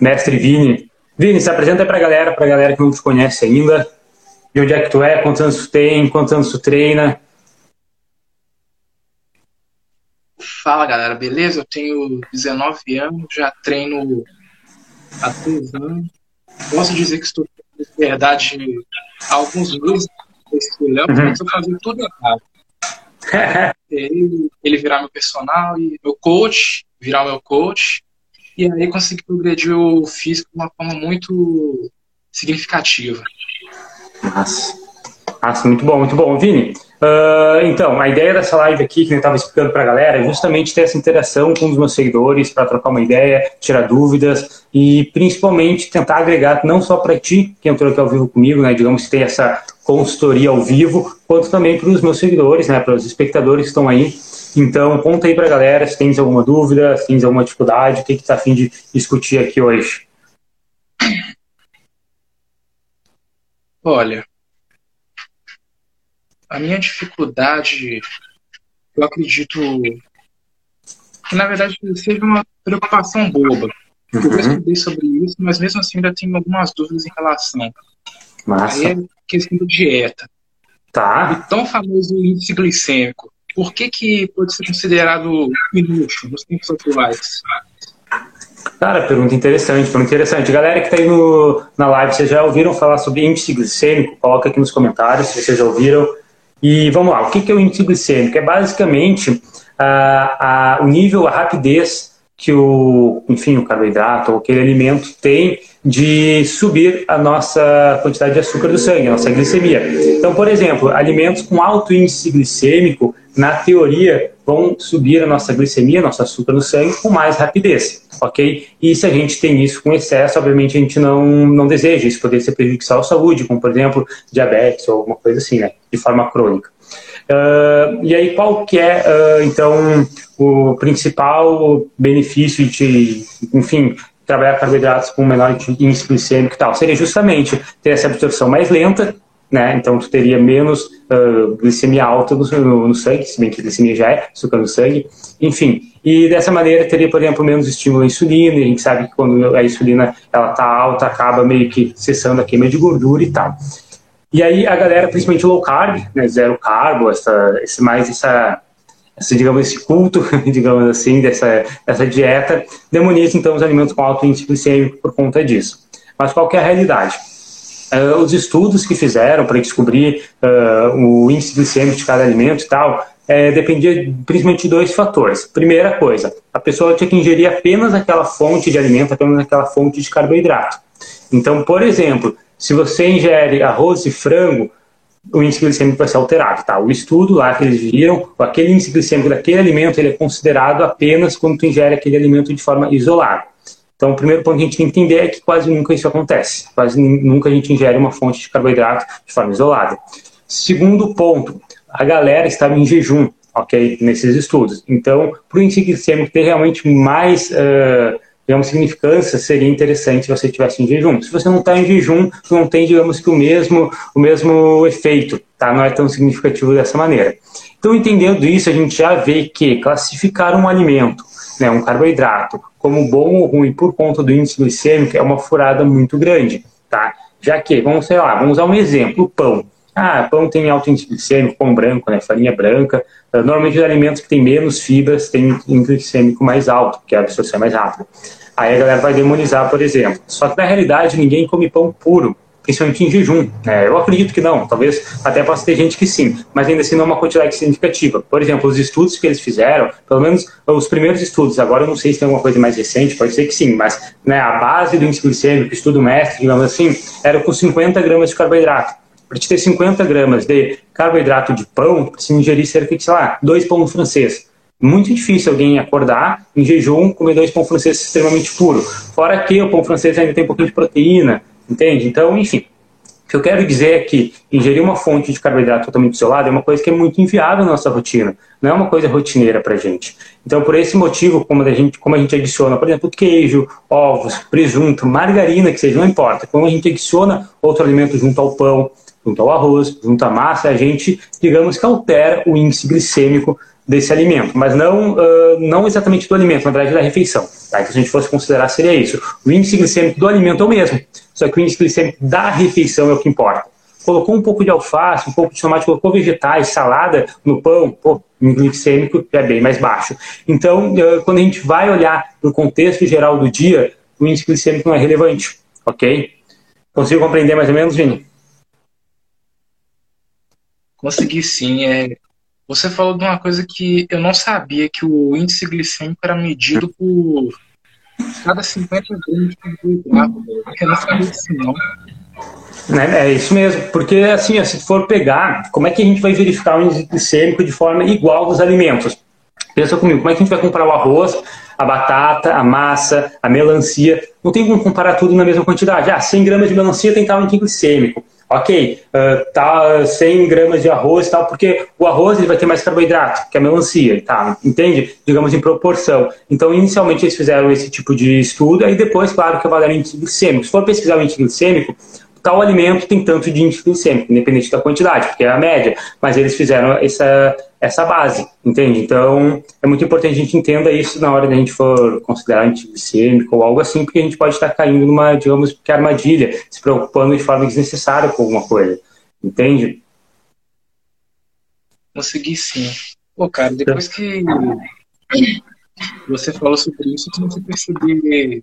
mestre Vini. Vini, se apresenta para a galera, para a galera que não te conhece ainda. De onde é que tu é, quantos anos tu tem, quantos anos tu treina. Fala galera, beleza? Eu tenho 19 anos, já treino há 3 anos. Posso dizer que estou, de verdade, há alguns meses esse Léo uhum. começou a fazer tudo errado. ele, ele virar meu personal e meu coach, virar meu coach. E aí consegui progredir o físico de uma forma muito significativa. Nossa. Muito bom, muito bom. Vini, uh, então, a ideia dessa live aqui, que eu estava explicando para a galera, é justamente ter essa interação com os meus seguidores para trocar uma ideia, tirar dúvidas e principalmente tentar agregar não só para ti, que entrou aqui ao vivo comigo, né, digamos que tem essa consultoria ao vivo, quanto também para os meus seguidores, né, para os espectadores que estão aí. Então, conta aí para a galera se tens alguma dúvida, se tens alguma dificuldade, o que está afim de discutir aqui hoje. Olha, a minha dificuldade, eu acredito que na verdade seja uma preocupação boba. Eu uhum. estudei sobre isso, mas mesmo assim ainda tenho algumas dúvidas em relação. Massa. Aí é questão da dieta. Tá. O tão famoso índice glicêmico. Por que, que pode ser considerado inútil nos tempos atuais? Cara, pergunta interessante, pergunta interessante. Galera que está aí no, na live, vocês já ouviram falar sobre índice glicêmico? Coloca aqui nos comentários se vocês já ouviram. E vamos lá, o que, é o índice glicêmico? É basicamente a, a, o nível, a rapidez que o, enfim, o carboidrato ou aquele alimento tem de subir a nossa quantidade de açúcar do sangue, a nossa glicemia. Então, por exemplo, alimentos com alto índice glicêmico, na teoria, vão subir a nossa glicemia, nosso açúcar no sangue, com mais rapidez, ok? E se a gente tem isso com excesso, obviamente a gente não, não deseja, isso poderia ser prejudicial à saúde, como por exemplo, diabetes ou alguma coisa assim, né? De forma crônica. Uh, e aí, qual que é, uh, então, o principal benefício de, enfim, trabalhar carboidratos com menor índice glicêmico e tal? Seria justamente ter essa absorção mais lenta, né? Então, tu teria menos uh, glicemia alta no, no, no, sangue, se bem que glicemia já é açúcar no sangue, enfim. E dessa maneira teria, por exemplo, menos estímulo à insulina, e a gente sabe que quando a insulina ela tá alta, acaba meio que cessando a queima de gordura e tal. E aí a galera, principalmente low carb, né, zero carbo, essa, esse mais essa, essa, digamos, esse culto, digamos assim, dessa, dessa dieta, demoniza então os alimentos com alto índice glicêmico por conta disso. Mas qual que é a realidade? Uh, os estudos que fizeram para descobrir uh, o índice glicêmico de cada alimento e tal, é, dependia principalmente de dois fatores. Primeira coisa, a pessoa tinha que ingerir apenas aquela fonte de alimento, apenas aquela fonte de carboidrato. Então, por exemplo, se você ingere arroz e frango, o índice glicêmico vai ser alterado, tá? O estudo lá que eles viram, aquele índice glicêmico daquele alimento, ele é considerado apenas quando tu ingere aquele alimento de forma isolada. Então, o primeiro ponto que a gente tem que entender é que quase nunca isso acontece. Quase nunca a gente ingere uma fonte de carboidrato de forma isolada. Segundo ponto, a galera estava em jejum, ok? Nesses estudos. Então, para o índice ter realmente mais uh, digamos, significância, seria interessante se você estivesse em jejum. Se você não está em jejum, não tem, digamos que o mesmo, o mesmo efeito, tá? Não é tão significativo dessa maneira. Então, entendendo isso, a gente já vê que classificar um alimento, né, um carboidrato, como bom ou ruim por conta do índice glicêmico é uma furada muito grande, tá? Já que, vamos, sei lá, vamos usar um exemplo, pão. Ah, pão tem alto índice glicêmico, pão branco, né, farinha branca. Ah, normalmente os alimentos que têm menos fibras têm índice glicêmico mais alto, porque a absorção é mais rápida. Aí a galera vai demonizar, por exemplo. Só que na realidade ninguém come pão puro, principalmente em jejum. Né? Eu acredito que não, talvez até possa ter gente que sim, mas ainda assim não é uma quantidade significativa. Por exemplo, os estudos que eles fizeram, pelo menos os primeiros estudos, agora eu não sei se tem alguma coisa mais recente, pode ser que sim, mas né, a base do índice glicêmico, estudo mestre, digamos assim, era com 50 gramas de carboidrato. Para te ter 50 gramas de carboidrato de pão, precisa ingerir cerca de, sei lá, dois pão francês. Muito difícil alguém acordar em jejum comer dois pão francês extremamente puro. Fora que o pão francês ainda tem um pouquinho de proteína, entende? Então, enfim. O que eu quero dizer é que ingerir uma fonte de carboidrato totalmente isolada é uma coisa que é muito inviável na nossa rotina. Não é uma coisa rotineira para gente. Então, por esse motivo, como a, gente, como a gente adiciona, por exemplo, queijo, ovos, presunto, margarina, que seja, não importa. Como a gente adiciona outro alimento junto ao pão, junto ao arroz, junto à massa, a gente, digamos que altera o índice glicêmico desse alimento, mas não, uh, não exatamente do alimento, na verdade da refeição. Tá? Então, se a gente fosse considerar, seria isso. O índice glicêmico do alimento é o mesmo, só que o índice glicêmico da refeição é o que importa. Colocou um pouco de alface, um pouco de tomate, colocou vegetais, salada no pão, pô, o índice glicêmico é bem mais baixo. Então, quando a gente vai olhar no contexto geral do dia, o índice glicêmico não é relevante, ok? Consigo compreender mais ou menos, Vini? Consegui sim. É, você falou de uma coisa que eu não sabia, que o índice glicêmico era medido por cada 50 gramas de carboidrato. Eu não sabia disso não. É, é, isso mesmo, porque assim, se for pegar, como é que a gente vai verificar o índice glicêmico de forma igual dos alimentos? Pensa comigo, como é que a gente vai comprar o arroz, a batata, a massa, a melancia? Não tem como comparar tudo na mesma quantidade. Ah, 100 gramas de melancia tem tal índice glicêmico ok, uh, tá 100 gramas de arroz e tal, porque o arroz ele vai ter mais carboidrato que a melancia, tá? Entende? Digamos em proporção. Então, inicialmente eles fizeram esse tipo de estudo, aí depois, claro, que avaliaram o índice glicêmico. Se for pesquisar o índice glicêmico, tal alimento tem tanto de índice glicêmico, independente da quantidade, porque é a média, mas eles fizeram essa, essa base, entende? Então, é muito importante a gente entenda isso na hora da gente for considerar índice glicêmico ou algo assim, porque a gente pode estar caindo numa, digamos, que armadilha, se preocupando de forma desnecessária com alguma coisa, entende? Consegui sim. Pô, cara, depois que você falou sobre isso, eu comecei a perceber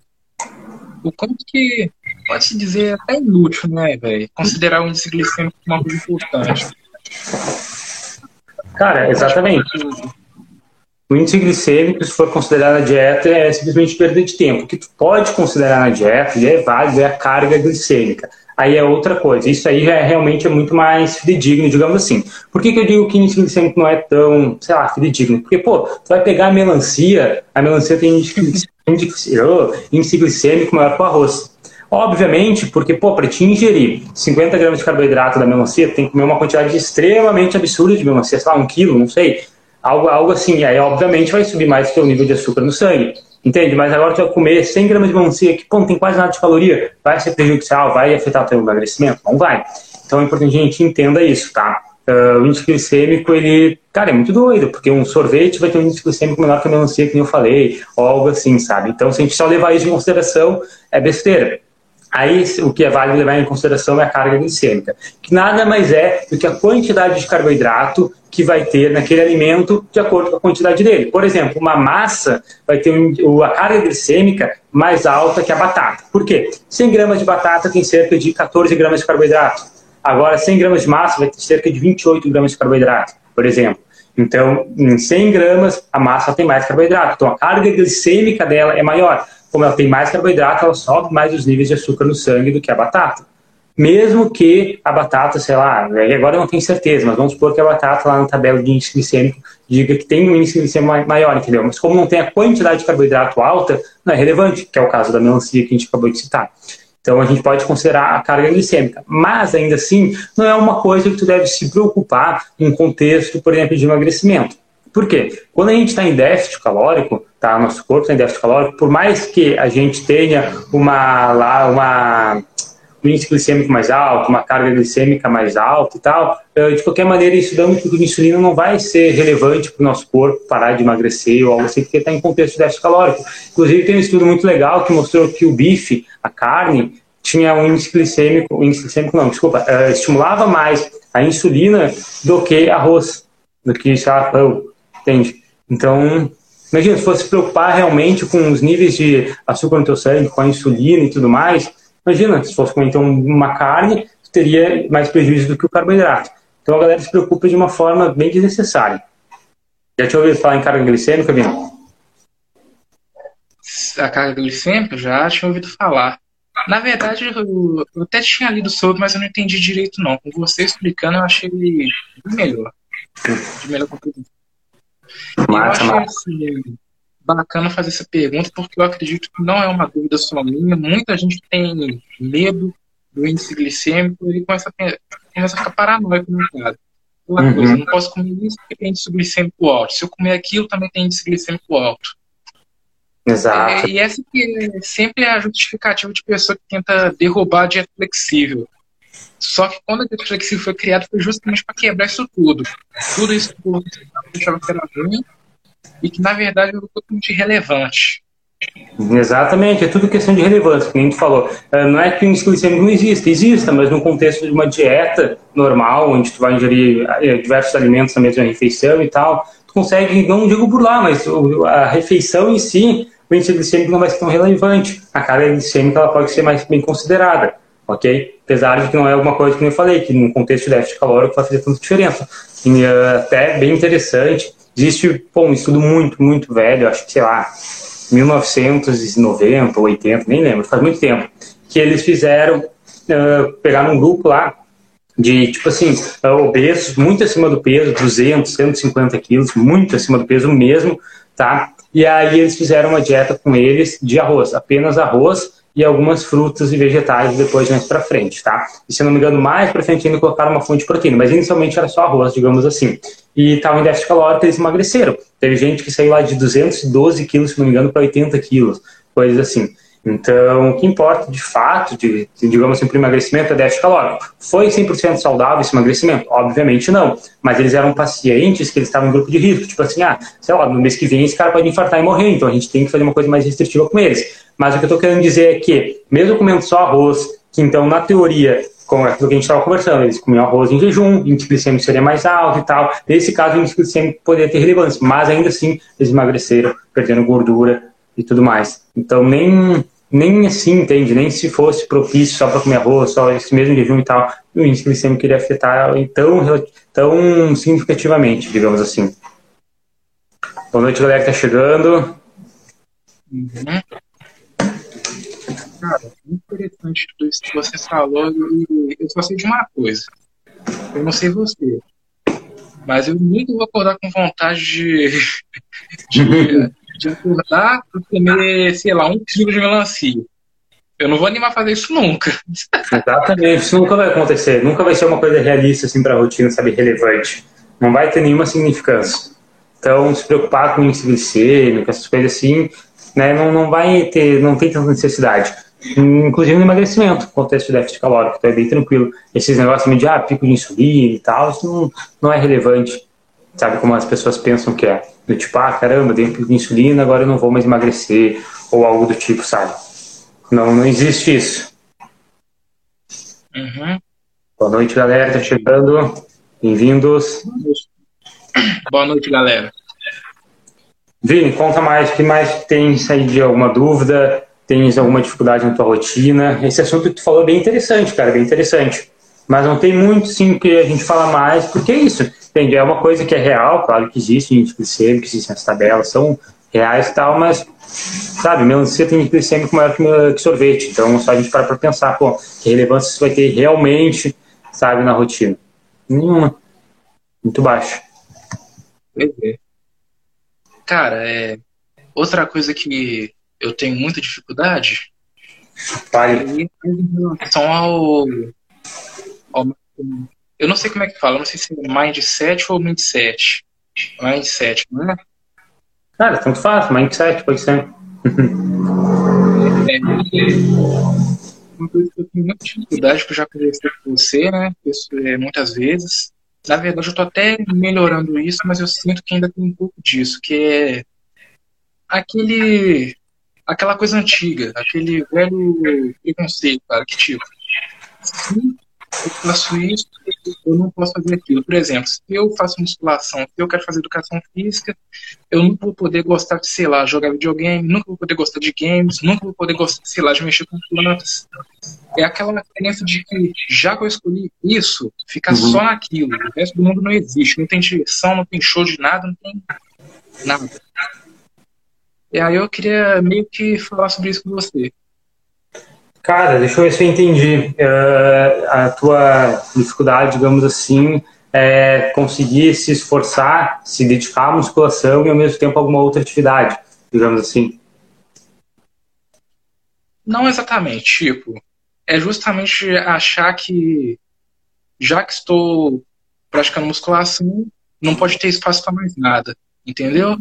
o quanto que pode-se dizer até inútil, né, velho? Considerar o índice glicêmico uma coisa importante. Cara, exatamente. O índice glicêmico, se for considerar na dieta, é simplesmente perda de tempo. O que tu pode considerar na dieta, e é válido, é a carga glicêmica. Aí é outra coisa. Isso aí é, realmente é muito mais fidedigno, digamos assim. Por que, que eu digo que o índice glicêmico não é tão, sei lá, fidedigno? Porque, pô, tu vai pegar a melancia, a melancia tem índice, índice, índice glicêmico maior que o arroz. Obviamente, porque, pô, para te ingerir 50 gramas de carboidrato da melancia, tem que comer uma quantidade extremamente absurda de melancia, sei lá, um quilo, não sei. Algo, algo assim. Aí, obviamente, vai subir mais que o nível de açúcar no sangue. Entende? Mas agora tu vai comer 100 gramas de melancia, que, pô, não tem quase nada de caloria. Vai ser prejudicial? Vai afetar o teu emagrecimento? Não vai. Então, é importante que a gente entenda isso, tá? Uh, o índice glicêmico, ele, cara, é muito doido, porque um sorvete vai ter um índice glicêmico menor que a melancia, que nem eu falei, ou algo assim, sabe? Então, se a gente só levar isso em consideração, é besteira. Aí o que é válido levar em consideração é a carga glicêmica, que nada mais é do que a quantidade de carboidrato que vai ter naquele alimento de acordo com a quantidade dele. Por exemplo, uma massa vai ter a carga glicêmica mais alta que a batata. Por quê? 100 gramas de batata tem cerca de 14 gramas de carboidrato. Agora, 100 gramas de massa vai ter cerca de 28 gramas de carboidrato, por exemplo. Então, em 100 gramas, a massa tem mais carboidrato. Então, a carga glicêmica dela é maior como ela tem mais carboidrato, ela sobe mais os níveis de açúcar no sangue do que a batata. Mesmo que a batata, sei lá, agora eu não tenho certeza, mas vamos supor que a batata lá na tabela de índice glicêmico diga que tem um índice glicêmico maior, entendeu? Mas como não tem a quantidade de carboidrato alta, não é relevante, que é o caso da melancia que a gente acabou de citar. Então a gente pode considerar a carga glicêmica, mas ainda assim não é uma coisa que tu deve se preocupar em contexto, por exemplo, de emagrecimento. Por quê? Quando a gente está em déficit calórico, tá? Nosso corpo está em déficit calórico, por mais que a gente tenha uma, lá, uma um índice glicêmico mais alto, uma carga glicêmica mais alta e tal, eh, de qualquer maneira, isso dando a insulina não vai ser relevante para o nosso corpo parar de emagrecer ou algo assim, porque está em contexto de déficit calórico. Inclusive, tem um estudo muito legal que mostrou que o bife, a carne, tinha um índice glicêmico, índice glicêmico não, desculpa, uh, estimulava mais a insulina do que arroz, do que, sei lá, pão, entende? Então, imagina, se fosse se preocupar realmente com os níveis de açúcar no teu sangue, com a insulina e tudo mais, imagina, se fosse comer então uma carne, teria mais prejuízo do que o carboidrato. Então a galera se preocupa de uma forma bem desnecessária. Já tinha ouvido falar em carga glicêmica, Bino? A carga glicêmica já tinha ouvido falar. Na verdade, eu, eu, até tinha lido sobre, mas eu não entendi direito não. Com você explicando, eu achei melhor. De melhor compreensão. Massa, eu acho assim, bacana fazer essa pergunta, porque eu acredito que não é uma dúvida só minha. Muita gente tem medo do índice glicêmico e começa a, começa a ficar paranoico no caso. uhum. coisa, não posso comer isso porque tem índice glicêmico alto. Se eu comer aquilo, também tem índice glicêmico alto. Exato. É, e essa que é sempre é a justificativa de pessoa que tenta derrubar a dieta flexível. Só que quando a flexível foi criada foi justamente para quebrar isso tudo. Tudo isso que eu achava que era ruim e que na verdade era totalmente irrelevante. Exatamente, é tudo questão de relevância, como a gente falou. É, não é que o índice glicêmico não exista, exista, mas no contexto de uma dieta normal, onde tu vai ingerir é, diversos alimentos na mesma refeição e tal, tu consegue, não digo lá, mas a refeição em si, o índice glicêmico não vai ser tão relevante. A carga glicêmica ela pode ser mais bem considerada, ok? Apesar de que não é alguma coisa que eu falei, que no contexto de déficit calórico vai fazer tanta diferença. E, uh, até bem interessante, existe pô, um estudo muito, muito velho, acho que, sei lá, 1990, 80, nem lembro, faz muito tempo, que eles fizeram, uh, pegaram um grupo lá de, tipo assim, uh, obesos, muito acima do peso, 200, 150 quilos, muito acima do peso mesmo, tá? E aí eles fizeram uma dieta com eles de arroz, apenas arroz e algumas frutas e vegetais depois mais para frente, tá? E se não me engano, mais para frente ainda colocaram uma fonte de proteína, mas inicialmente era só arroz, digamos assim. E estavam em déficit calórico, eles emagreceram. Teve gente que saiu lá de 212 quilos, se não me engano, para 80 quilos, coisas assim. Então, o que importa de fato, de, digamos assim, para emagrecimento é déficit calórico. Foi 100% saudável esse emagrecimento? Obviamente não. Mas eles eram pacientes que eles estavam em grupo de risco. Tipo assim, ah, sei lá, no mês que vem esse cara pode infartar e morrer, então a gente tem que fazer uma coisa mais restritiva com eles. Mas o que eu estou querendo dizer é que, mesmo comendo só arroz, que então, na teoria, com aquilo que a gente estava conversando, eles comiam arroz em jejum, o índice glicêmico seria mais alto e tal. Nesse caso, o índice glicêmico poderia ter relevância, mas ainda assim, eles emagreceram, perdendo gordura e tudo mais. Então, nem, nem assim, entende? Nem se fosse propício só para comer arroz, só esse mesmo jejum e tal, o índice glicêmico iria afetar tão, tão significativamente, digamos assim. Boa noite, galera que está chegando. Uhum. Cara, interessante tudo isso que você falou e eu só sei de uma coisa. Eu não sei você, mas eu nunca vou acordar com vontade de, de, de acordar e comer, sei lá, um quilo de melancia. Eu não vou animar a fazer isso nunca. Exatamente, isso nunca vai acontecer. Nunca vai ser uma coisa realista assim para a rotina, sabe, relevante. Não vai ter nenhuma significância. Então, se preocupar com índice glicêmico, essas coisas assim, né, não, não vai ter, não tem tanta necessidade inclusive no emagrecimento, contexto de déficit calórico, então é bem tranquilo. Esses negócios de ah, pico de insulina e tal, isso não, não é relevante, sabe como as pessoas pensam que é. Do tipo, ah, caramba, dei um pico de insulina, agora eu não vou mais emagrecer, ou algo do tipo, sabe? Não, não existe isso. Uhum. Boa noite, galera, tá chegando. Bem-vindos. Boa noite, galera. Vini, conta mais, o que mais tem aí de alguma dúvida? Tens alguma dificuldade na tua rotina. Esse assunto que tu falou é bem interessante, cara, bem interessante. Mas não tem muito, sim, que a gente fala mais, porque é isso. Entende? É uma coisa que é real, claro que existe índice glicêmico, que existem as tabelas, são reais e tal, mas, sabe, melancia tem glicêmico maior que, sorvete. Então, só a gente para para pensar, pô, que relevância isso vai ter realmente, sabe, na rotina. Nenhuma. Muito baixo. É. Cara, é... outra coisa que eu tenho muita dificuldade. Pai. Em relação ao, ao, Eu não sei como é que fala, não sei se é mindset ou mindset. Mindset, não é? Cara, tanto faz, mindset, pode ser. é, é, uma coisa que eu tenho muita dificuldade, que eu já conversei com você, né? Isso, é, muitas vezes. Na verdade, eu tô até melhorando isso, mas eu sinto que ainda tem um pouco disso, que é aquele aquela coisa antiga, aquele velho preconceito, cara, que tipo, se eu faço isso, eu não posso fazer aquilo. Por exemplo, se eu faço musculação, se eu quero fazer educação física, eu nunca vou poder gostar de, sei lá, jogar videogame, nunca vou poder gostar de games, nunca vou poder gostar, sei lá, de mexer com plantas. É aquela diferença de que, já que eu escolhi isso, ficar uhum. só naquilo. O resto do mundo não existe. Não tem direção, não tem show de nada, não tem nada. E aí eu queria meio que falar sobre isso com você. Cara, deixa eu ver se eu entendi. Uh, a tua dificuldade, digamos assim, é conseguir se esforçar, se dedicar à musculação e ao mesmo tempo alguma outra atividade, digamos assim. Não exatamente, tipo, é justamente achar que já que estou praticando musculação, não pode ter espaço para mais nada, entendeu?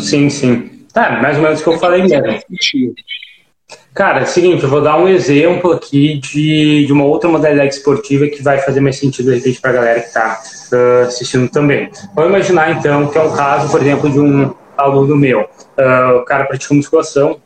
Sim, sim. Tá, mais ou menos o que eu falei mesmo. Cara, é o seguinte, eu vou dar um exemplo aqui de, de uma outra modalidade esportiva que vai fazer mais sentido, de repente, para a galera que está uh, assistindo também. Vamos imaginar, então, que é um caso, por exemplo, de um aluno meu. Uh, o cara pratica musculação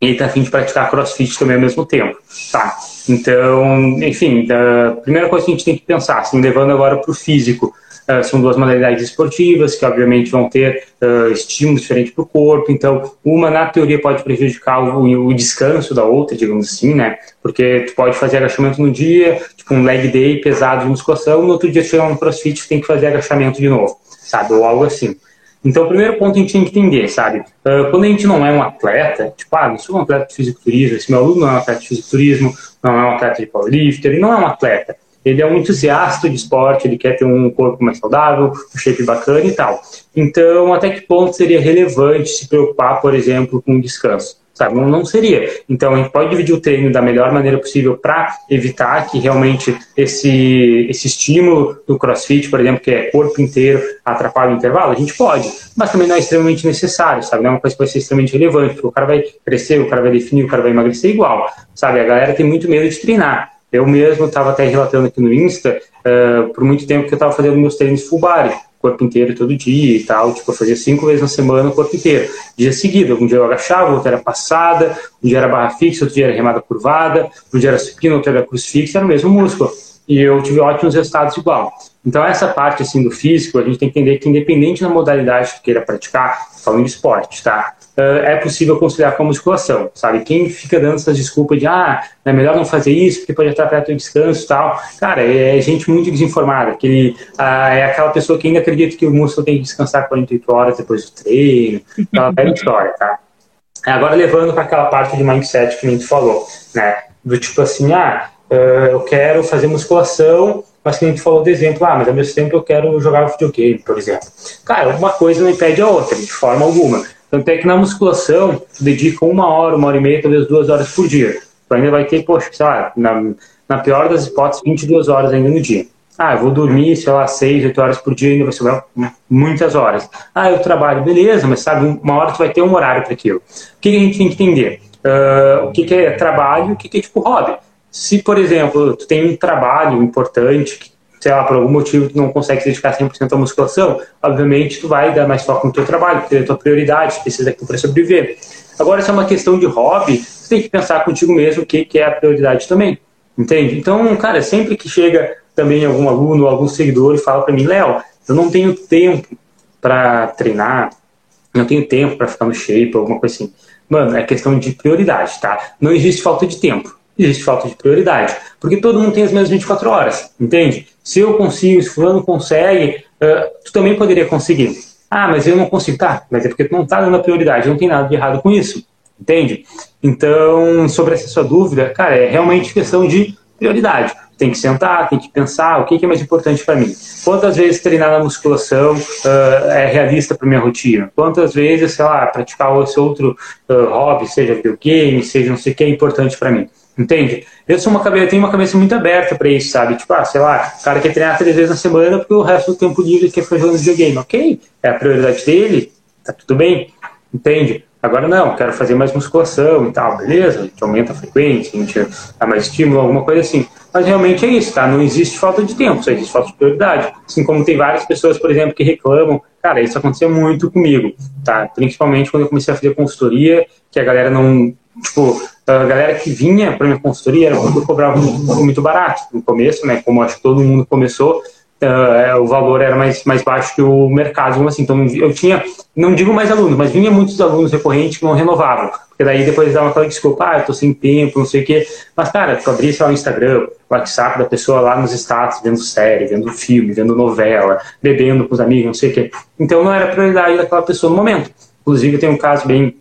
e está afim de praticar crossfit também ao mesmo tempo. Tá? Então, enfim, a primeira coisa que a gente tem que pensar, assim, levando agora para o físico, são duas modalidades esportivas que, obviamente, vão ter uh, estímulos diferentes para o corpo. Então, uma, na teoria, pode prejudicar o, o, descanso da outra, digamos assim, né? Porque tu pode fazer agachamento no dia, tipo um leg day pesado de musculação, no outro dia tu chega no crossfit e tem que fazer agachamento de novo, sabe? Ou algo assim. Então, o primeiro ponto a gente tem que entender, sabe? Uh, quando a gente não é um atleta, tipo, ah, não sou um atleta de fisiculturismo, esse meu aluno não é um atleta de fisiculturismo, não é um atleta de powerlifter, ele não é um atleta. Ele é um entusiasta de esporte, ele quer ter um corpo mais saudável, um shape bacana e tal. Então, até que ponto seria relevante se preocupar, por exemplo, com descanso? sabe? Não, não seria. Então, a gente pode dividir o treino da melhor maneira possível para evitar que realmente esse, esse estímulo do crossfit, por exemplo, que é corpo inteiro, atrapalhe o intervalo? A gente pode, mas também não é extremamente necessário, sabe? Não é uma coisa que vai ser extremamente relevante, porque o cara vai crescer, o cara vai definir, o cara vai emagrecer igual, sabe? A galera tem muito medo de treinar. Eu mesmo estava até relatando aqui no Insta, uh, por muito tempo que eu estava fazendo meus treinos full body corpo inteiro todo dia e tal. Tipo, eu fazia cinco vezes na semana o corpo inteiro. Dia seguido, um dia eu agachava, outro era passada, um dia era barra fixa, outro dia era remada curvada, um dia era supino, outro era cruz fixa, era o mesmo músculo. E eu tive ótimos resultados igual. Então, essa parte assim do físico, a gente tem que entender que, independente da modalidade que queira praticar, falando de esporte, tá? É possível conciliar com a musculação, sabe? Quem fica dando essas desculpas de, ah, é melhor não fazer isso porque pode atrapalhar o descanso e tal, cara, é gente muito desinformada, que ah, é aquela pessoa que ainda acredita que o músculo tem que descansar 48 horas depois do treino, aquela velha história, tá? Agora, levando para aquela parte de mindset que a gente falou, né? Do tipo assim, ah, eu quero fazer musculação, mas que a gente falou do exemplo, ah, mas ao mesmo tempo eu quero jogar videogame, por exemplo. Cara, uma coisa não impede a outra, de forma alguma. Tanto é que na musculação, tu dedica uma hora, uma hora e meia, talvez duas horas por dia. Tu ainda vai ter, poxa, sei lá, na, na pior das hipóteses, 22 horas ainda no dia. Ah, eu vou dormir, sei lá, 6, 8 horas por dia, ainda vai sobrar muitas horas. Ah, eu trabalho, beleza, mas sabe, uma hora tu vai ter um horário para aquilo. O que a gente tem que entender? Uh, o que, que é trabalho o que, que é tipo hobby. Se, por exemplo, tu tem um trabalho importante que sei lá, por algum motivo tu não consegue se dedicar 100% à musculação, obviamente tu vai dar mais foco no teu trabalho, porque é a tua prioridade, precisa daquilo para sobreviver. Agora, se é uma questão de hobby, tu tem que pensar contigo mesmo o que, que é a prioridade também, entende? Então, cara, sempre que chega também algum aluno, algum seguidor e fala para mim, Léo, eu não tenho tempo para treinar, não tenho tempo para ficar no shape, alguma coisa assim. Mano, é questão de prioridade, tá? Não existe falta de tempo existe falta de prioridade. Porque todo mundo tem as mesmas 24 horas, entende? Se eu consigo, se fulano consegue, uh, tu também poderia conseguir. Ah, mas eu não consigo. Tá, mas é porque tu não está dando a prioridade, não tem nada de errado com isso, entende? Então, sobre essa sua dúvida, cara, é realmente questão de prioridade. Tem que sentar, tem que pensar o que é mais importante para mim. Quantas vezes treinar na musculação uh, é realista para minha rotina? Quantas vezes, sei lá, praticar esse outro uh, hobby, seja videogame, seja não sei o que, é importante para mim? Entende? Eu sou uma cabeça, tenho uma cabeça muito aberta para isso, sabe? Tipo, ah, sei lá, o cara quer treinar três vezes na semana porque o resto do tempo livre quer ficar jogando videogame. Ok, é a prioridade dele, tá tudo bem, entende? Agora não, quero fazer mais musculação e tal, beleza? A gente aumenta a frequência, a gente dá mais estímulo, alguma coisa assim. Mas realmente é isso, tá? Não existe falta de tempo, só existe falta de prioridade. Assim como tem várias pessoas, por exemplo, que reclamam. Cara, isso aconteceu muito comigo, tá? Principalmente quando eu comecei a fazer consultoria, que a galera não tipo, a galera que vinha para minha consultoria era porque eu cobrava muito, muito barato no começo, né? Como acho que todo mundo começou, uh, o valor era mais, mais baixo que o mercado, assim. Então eu tinha, não digo mais alunos, mas vinha muitos alunos recorrentes que não renovavam. Porque daí depois dava aquela desculpa, ah, eu tô sem tempo, não sei o quê. Mas, cara, tu abria, sei lá, o Instagram, o WhatsApp da pessoa lá nos status, vendo série, vendo filme, vendo novela, bebendo com os amigos, não sei o quê. Então não era prioridade daquela pessoa no momento. Inclusive, tem um caso bem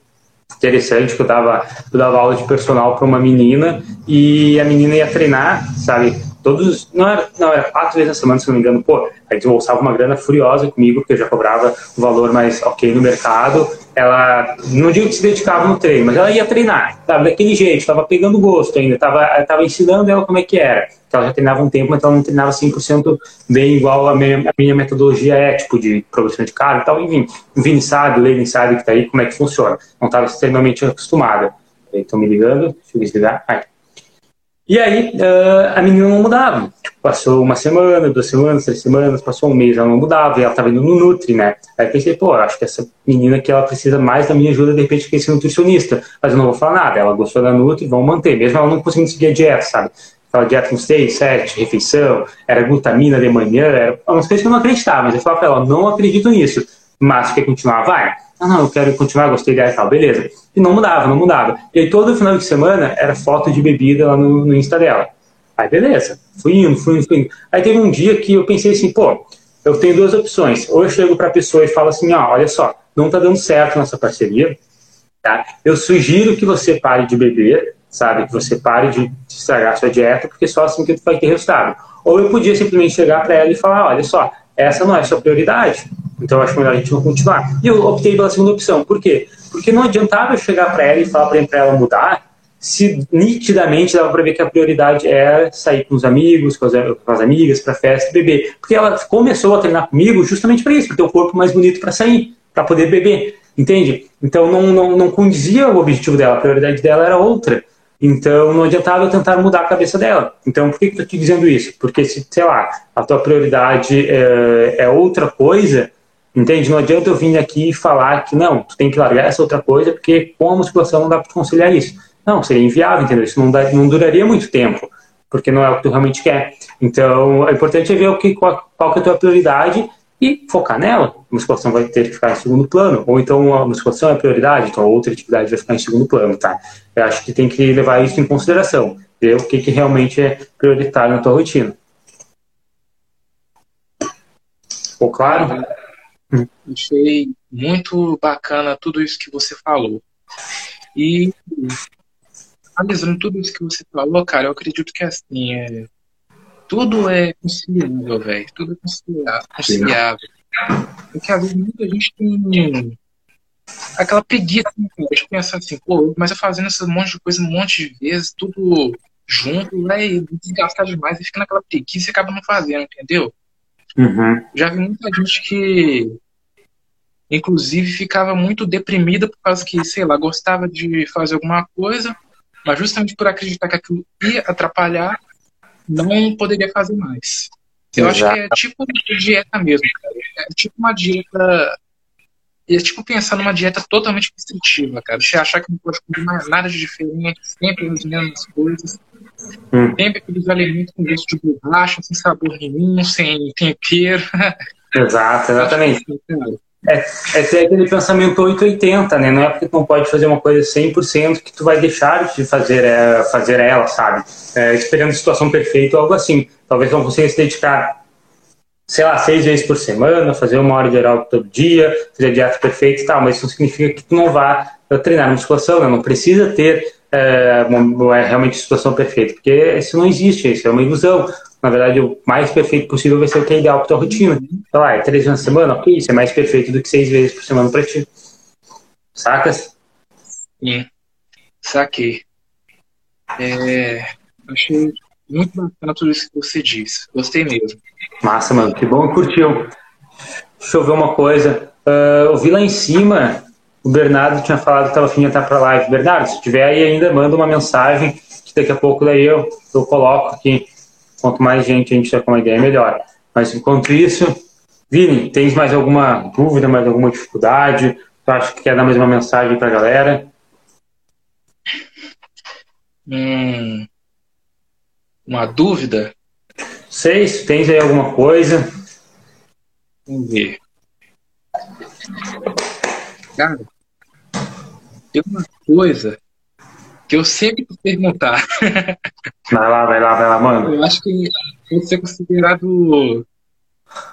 interessante que eu dava, eu dava aula de personal para uma menina e a menina ia treinar, sabe? Todos, não era, não, era quatro vezes na semana, se não me engano, pô, aí desembolsava uma grana furiosa comigo, porque eu já cobrava um valor mais ok no mercado. Ela, não digo que se dedicava no treino, mas ela ia treinar, sabe? Daquele jeito, estava pegando gosto ainda, estava tava ensinando ela como é que era. Ela já treinava um tempo, mas ela não treinava 100% bem igual a minha, a minha metodologia é, tipo, de progressão de carga e tal. Enfim, o Vini sabe, o Lenin sabe que tá aí, como é que funciona. Não estava extremamente acostumada. Estão me ligando, deixa eu desligar. Ai. E aí, uh, a menina não mudava. Tipo, passou uma semana, duas semanas, três semanas, passou um mês, ela não mudava, e ela estava indo no Nutri, né? Aí pensei, pô, acho que essa menina aqui, ela precisa mais da minha ajuda, de repente, que esse nutricionista. Mas eu não vou falar nada, ela gostou da Nutri, vamos manter, mesmo ela não conseguindo seguir a dieta, sabe? Aquela dieta com seis, sete, refeição, era glutamina de manhã, era umas coisas que eu não acreditava, mas eu falava pra ela, não acredito nisso, mas quer continuar? Vai. Ah, não, eu quero continuar, gostei dela e tal, beleza. E não mudava, não mudava. E aí todo final de semana era foto de bebida lá no, no Insta dela. Aí beleza, fui indo, fui indo, fui indo. Aí teve um dia que eu pensei assim, pô, eu tenho duas opções. Ou eu chego para a pessoa e falo assim, ó, olha só, não tá dando certo nossa parceria, tá? Eu sugiro que você pare de beber, sabe? Que você pare de estragar sua dieta, porque só assim que tu vai ter resultado. Ou eu podia simplesmente chegar para ela e falar, olha só, essa não é sua prioridade. Então eu acho melhor a gente não continuar. E eu optei pela segunda opção. Por quê? Porque não adiantava eu chegar para ela e falar para ela mudar se nitidamente dava para ver que a prioridade era sair com os amigos, com as, com as amigas, para festa beber. Porque ela começou a treinar comigo justamente para isso, para ter o corpo mais bonito para sair, para poder beber. Entende? Então não, não, não condizia o objetivo dela, a prioridade dela era outra. Então não adiantava eu tentar mudar a cabeça dela. Então por que, que eu estou te dizendo isso? Porque se, sei lá, a tua prioridade é, é outra coisa, entende? Não adianta eu vir aqui e falar que não, tu tem que largar essa outra coisa, porque com a musculação não dá para conciliar isso. Não, seria inviável, entendeu? Isso não, dá, não duraria muito tempo, porque não é o que tu realmente quer. Então, é importante é ver o que, qual, qual que é a tua prioridade e focar nela. A musculação vai ter que ficar em segundo plano, ou então a musculação é a prioridade, então a outra atividade vai ficar em segundo plano, tá? Eu acho que tem que levar isso em consideração, ver o que, que realmente é prioritário na tua rotina. Ficou claro? Achei muito bacana tudo isso que você falou. E analisando tudo isso que você falou, cara, eu acredito que assim, é, tudo é conciliável, velho. Tudo é conciliável. Porque às vezes muita gente tem aquela preguiça de pensar assim, pô, mas eu fazendo esse monte de coisa um monte de vezes, tudo junto, vai desgastar demais e fica naquela preguiça e acaba não fazendo, entendeu? Uhum. Já vi muita gente que inclusive ficava muito deprimida por causa que, sei lá, gostava de fazer alguma coisa, mas justamente por acreditar que aquilo ia atrapalhar, não poderia fazer mais. Eu Exato. acho que é tipo uma dieta mesmo, cara. É tipo uma dieta. É tipo pensar numa dieta totalmente restritiva, cara. Você achar que não pode comer mais nada de diferente, sempre as mesmas coisas. Hum. Sempre aqueles alimentos com gosto de borracha, sem sabor nenhum, sem tempero. Exato, exatamente. É, é aquele pensamento 880, né? Não é porque tu não pode fazer uma coisa 100% que tu vai deixar de fazer, é, fazer ela, sabe? É, esperando a situação perfeita ou algo assim. Talvez não consiga se dedicar, sei lá, seis vezes por semana, fazer uma hora de aeróbico todo dia, fazer a dieta perfeita e tal, mas isso não significa que tu não vá treinar musculação, né? Não precisa ter é, uma, é realmente situação perfeita, porque isso não existe, isso é uma ilusão na verdade, o mais perfeito possível vai ser o que é ideal para tua rotina. Então, lá, é três vezes na semana, ok, isso é mais perfeito do que seis vezes por semana para ti. Sacas? Sim, saquei. É, achei muito bacana tudo isso que você disse. Gostei mesmo. Massa, mano. Que bom que curtiu. Deixa eu ver uma coisa. Uh, eu vi lá em cima, o Bernardo tinha falado que estava afim de entrar para live. Bernardo, se tiver aí ainda, manda uma mensagem que daqui a pouco daí eu, eu coloco aqui Quanto mais gente a gente tiver com uma ideia, melhor. Mas enquanto isso, Vini, tens mais alguma dúvida, mais alguma dificuldade? Tu acha que quer dar mais uma mensagem para a galera? Hum, uma dúvida? Sei, se tens aí alguma coisa. Vamos ver. Cara, tem uma coisa que eu sempre quis perguntar. Vai lá, vai lá, vai lá, mano. Eu acho que pode ser considerado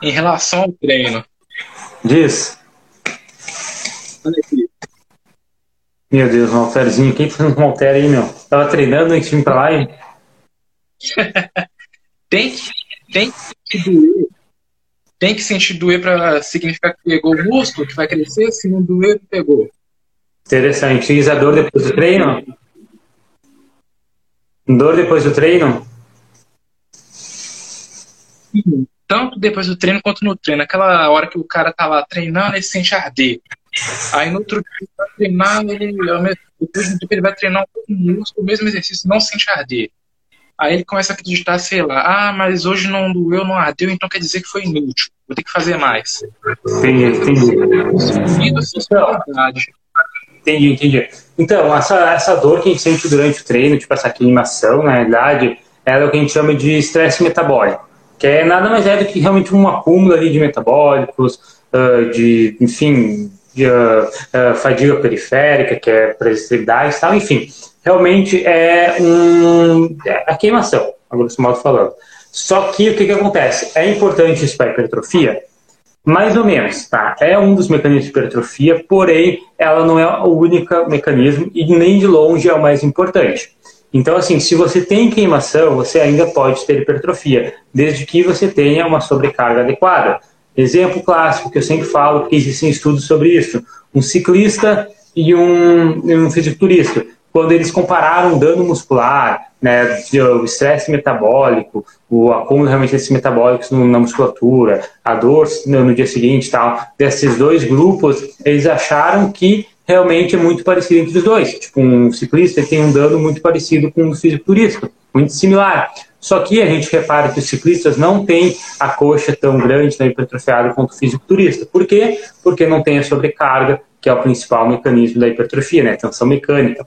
em relação ao treino. Diz. Olha aqui. Meu Deus, um halterzinho. Quem tá fazendo um halter aí, meu? Tava treinando antes de vir pra lá, hein? tem que, tem que doer. Tem que sentir doer pra significar que pegou o músculo, que vai crescer. Se não doer, pegou. Interessante. E a dor depois do treino? Dor depois do treino? Tanto depois do treino quanto no treino. Aquela hora que o cara tá lá treinando, ele sente arder. Aí no outro dia ele vai treinar, ele, depois do ele vai treinar um músculo, o mesmo exercício, não sente arder. Aí ele começa a acreditar, sei lá, ah, mas hoje não doeu, não ardeu, então quer dizer que foi inútil. Vou ter que fazer mais. Entendi, entendi. Entendi, entendi. Então, essa, essa dor que a gente sente durante o treino, tipo essa queimação, na realidade, ela é o que a gente chama de estresse metabólico, que é nada mais é do que realmente um acúmulo ali de metabólicos, uh, de, enfim, de uh, uh, fadiga periférica, que é extremidades e tal, enfim realmente é, um, é a queimação, a grosso modo falando. Só que o que, que acontece? É importante isso para a hipertrofia? Mais ou menos, tá? É um dos mecanismos de hipertrofia, porém, ela não é o único mecanismo e nem de longe é o mais importante. Então, assim, se você tem queimação, você ainda pode ter hipertrofia, desde que você tenha uma sobrecarga adequada. Exemplo clássico que eu sempre falo, porque existem estudos sobre isso: um ciclista e um, um fisiculturista quando eles compararam dano muscular, né, o estresse metabólico, o acúmulo realmente desses metabólicos na musculatura, a dor no, dia seguinte tal, desses dois grupos, eles acharam que realmente é muito parecido entre os dois. Tipo, um ciclista tem um dano muito parecido com um fisiculturista, muito similar. Só que a gente repara que os ciclistas não têm a coxa tão grande, tão hipertrofiada quanto o fisiculturista. Por quê? Porque não tem a sobrecarga, que é o principal mecanismo da hipertrofia, né? Tensão mecânica.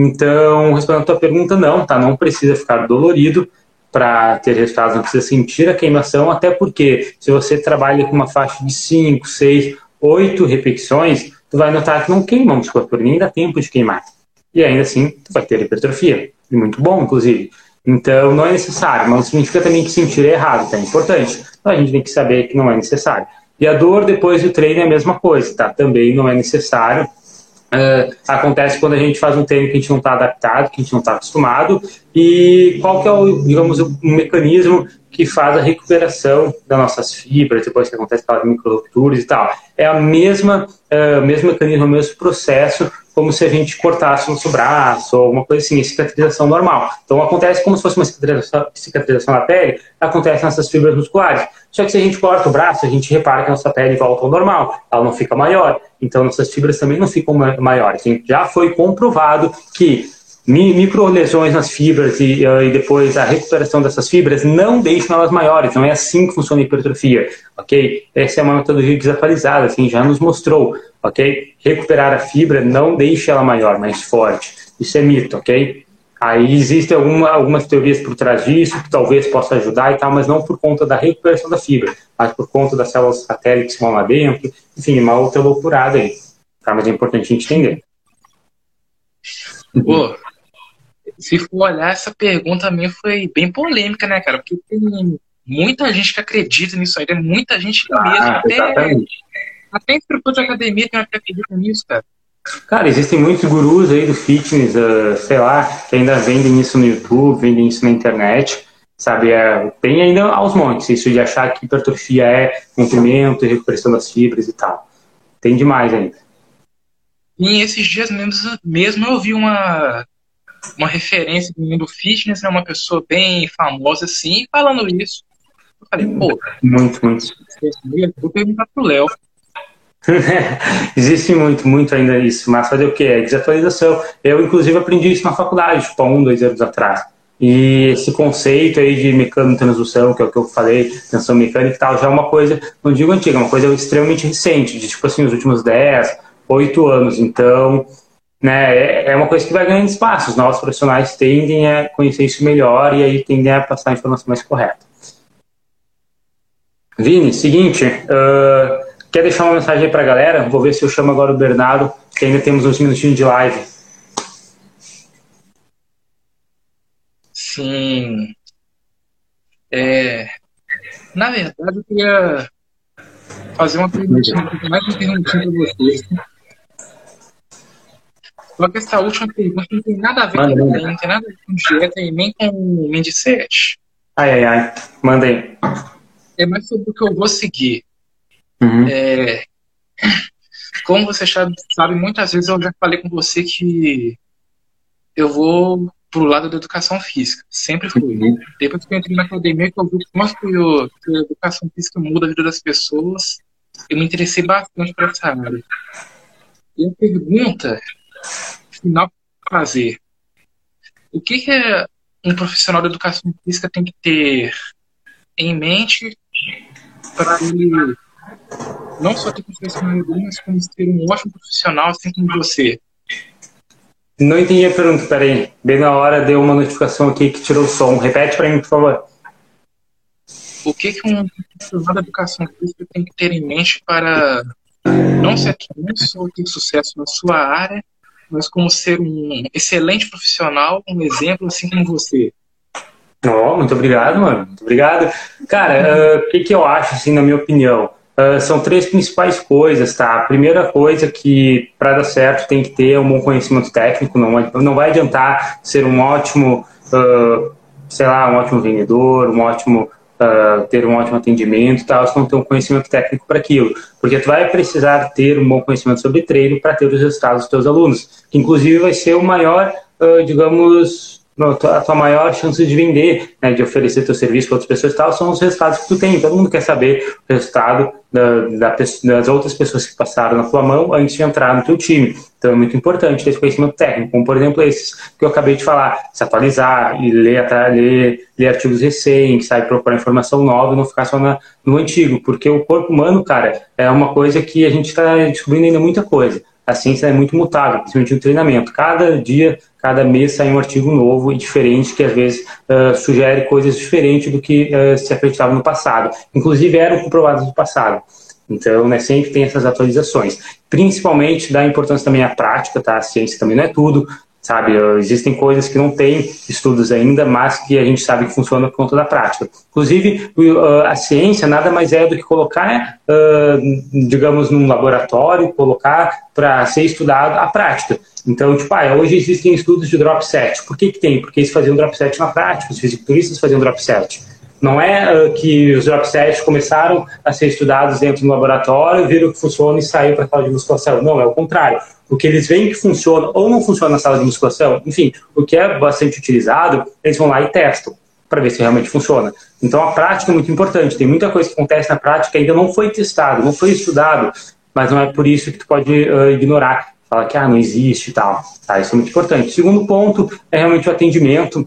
Então, respondendo a tua pergunta, não, tá? Não precisa ficar dolorido para ter resultados, não precisa sentir a queimação, até porque se você trabalha com uma faixa de 5, 6, 8 repetições, tu vai notar que não queima a musculatura, nem dá tempo de queimar. E ainda assim, tu vai ter hipertrofia. E muito bom, inclusive. Então, não é necessário, mas não significa também que sentir é errado, tá? É importante. Então, a gente tem que saber que não é necessário. E a dor depois do treino é a mesma coisa, tá? Também não é necessário. Acontece quando a gente faz um treino que a gente não está adaptado, que a gente não está acostumado, e qual que é o, digamos, o mecanismo que faz a recuperação das nossas fibras, depois que acontece aquelas micro-rupturas e tal. É a mesma, uh, mesmo mecanismo, o mesmo processo, como se a gente cortasse nosso braço, ou alguma coisa assim, cicatrização normal. Então acontece como se fosse uma cicatrização, cicatrização na pele, acontece nessas fibras musculares. Só que se a gente corta o braço, a gente repara que a nossa pele volta ao normal, ela não fica maior. Então nossas fibras também não ficam maiores. Já foi comprovado que micro-lesões nas fibras e, e, depois a recuperação dessas fibras não deixam elas maiores, não é assim que funciona a hipertrofia, ok? Essa é uma metodologia desatualizada, assim, já nos mostrou, ok? Recuperar a fibra não deixa ela maior, mais forte, isso é mito, ok? Aí existem alguma, algumas teorias por trás disso, que talvez possa ajudar e tal, mas não por conta da recuperação da fibra, mas por conta das células satélites que vão lá dentro, enfim, uma outra loucurada aí, tá? Mas é importante a gente entender. Pô, se for olhar, essa pergunta também foi bem polêmica, né, cara? Porque tem muita gente que acredita nisso aí, tem muita gente ah, mesmo. Até, até instrutor de academia tem que acredita nisso, cara. Cara, existem muitos gurus aí do fitness, uh, sei lá, que ainda vendem isso no YouTube, vendem isso na internet, sabe? É, tem ainda aos montes isso de achar que hipertrofia é comprimento e recuperação das fibras e tal. Tem demais ainda. E esses dias mesmo, mesmo eu vi uma uma referência do mundo fitness, né, uma pessoa bem famosa assim, falando isso. Eu falei, pô. Muito, muito. Vou perguntar pro Léo. Existe muito, muito ainda isso, mas fazer o que? É desatualização. Eu, inclusive, aprendi isso na faculdade, tipo, há um, dois anos atrás. E esse conceito aí de mecano-transdução, que é o que eu falei, tensão mecânica e tal, já é uma coisa, não digo antiga, é uma coisa extremamente recente, de tipo assim, os últimos 10, 8 anos. Então, né, é, é uma coisa que vai ganhando espaço. Os novos profissionais tendem a conhecer isso melhor e aí tendem a passar a informação mais correta. Vini, seguinte, uh, quer deixar uma mensagem para a galera? Vou ver se eu chamo agora o Bernardo, que ainda temos uns minutinhos de live. Sim. É, na verdade, eu queria fazer uma pergunta mais perguntinha para vocês. Só que essa última pergunta não tem nada a ver Manda com não tem nada a ver com dieta e nem com Mindset. Ai, ai, ai. Manda aí. É mais sobre o que eu vou seguir. Uhum. É, como você sabe, sabe, muitas vezes eu já falei com você que eu vou pro lado da educação física. Sempre fui. Uhum. Depois que eu entrei na academia, que eu vi quanto que, que a educação física muda a vida das pessoas, eu me interessei bastante por essa área. E a pergunta final para fazer: o que, que é um profissional de educação física tem que ter em mente para ele não só ter conhecimento mas como ser um ótimo profissional assim como você? Não entendi a pergunta, peraí. Bem na hora deu uma notificação aqui que tirou o som. Repete para mim, por favor. O que, que um profissional da educação física tem que ter em mente para não ser não só ter sucesso na sua área, mas como ser um excelente profissional, um exemplo assim como você? Oh, muito obrigado, mano. Muito obrigado. Cara, o uh, que, que eu acho, assim, na minha opinião? Uh, são três principais coisas, tá? A primeira coisa que, para dar certo, tem que ter um bom conhecimento técnico, não, não vai adiantar ser um ótimo, uh, sei lá, um ótimo vendedor, um ótimo Uh, ter um ótimo atendimento tal, se não ter um conhecimento técnico para aquilo. Porque tu vai precisar ter um bom conhecimento sobre treino para ter os resultados dos teus alunos. Que inclusive vai ser o maior, uh, digamos, a tua maior chance de vender, né, de oferecer teu serviço para outras pessoas e tal, são os resultados que tu tem. Todo mundo quer saber o resultado da, da, das outras pessoas que passaram na tua mão antes de entrar no teu time. Então é muito importante ter esse conhecimento técnico, como por exemplo esses que eu acabei de falar, se atualizar e ler, ler, ler artigos recentes, sabe, procurar informação nova e não ficar só na, no antigo, porque o corpo humano, cara, é uma coisa que a gente está descobrindo ainda muita coisa a ciência é muito mutável, principalmente no treinamento. Cada dia, cada mês sai um artigo novo e diferente, que às vezes uh, sugere coisas diferentes do que uh, se acreditava no passado. Inclusive eram comprovadas no passado. Então, né, sempre tem essas atualizações. Principalmente dá importância também à prática, tá? A ciência também não é tudo sabe? Existem coisas que não tem estudos ainda, mas que a gente sabe que funciona por conta da prática. Inclusive, a ciência nada mais é do que colocar, digamos, num laboratório, colocar para ser estudado a prática. Então, tipo, ah, hoje existem estudos de drop set. Por que, que tem? Porque eles faziam drop set na prática, os fisiculturistas faziam drop set. Não é uh, que os drop sets começaram a ser estudados dentro do laboratório, viram que funciona e saiu para a sala de musculação. Não, é o contrário. O que eles veem que funciona ou não funciona na sala de musculação, enfim, o que é bastante utilizado, eles vão lá e testam para ver se realmente funciona. Então a prática é muito importante. Tem muita coisa que acontece na prática que ainda não foi testado, não foi estudado, mas não é por isso que tu pode uh, ignorar. Fala que ah, não existe e tal. Tá, isso é muito importante. Segundo ponto é realmente o atendimento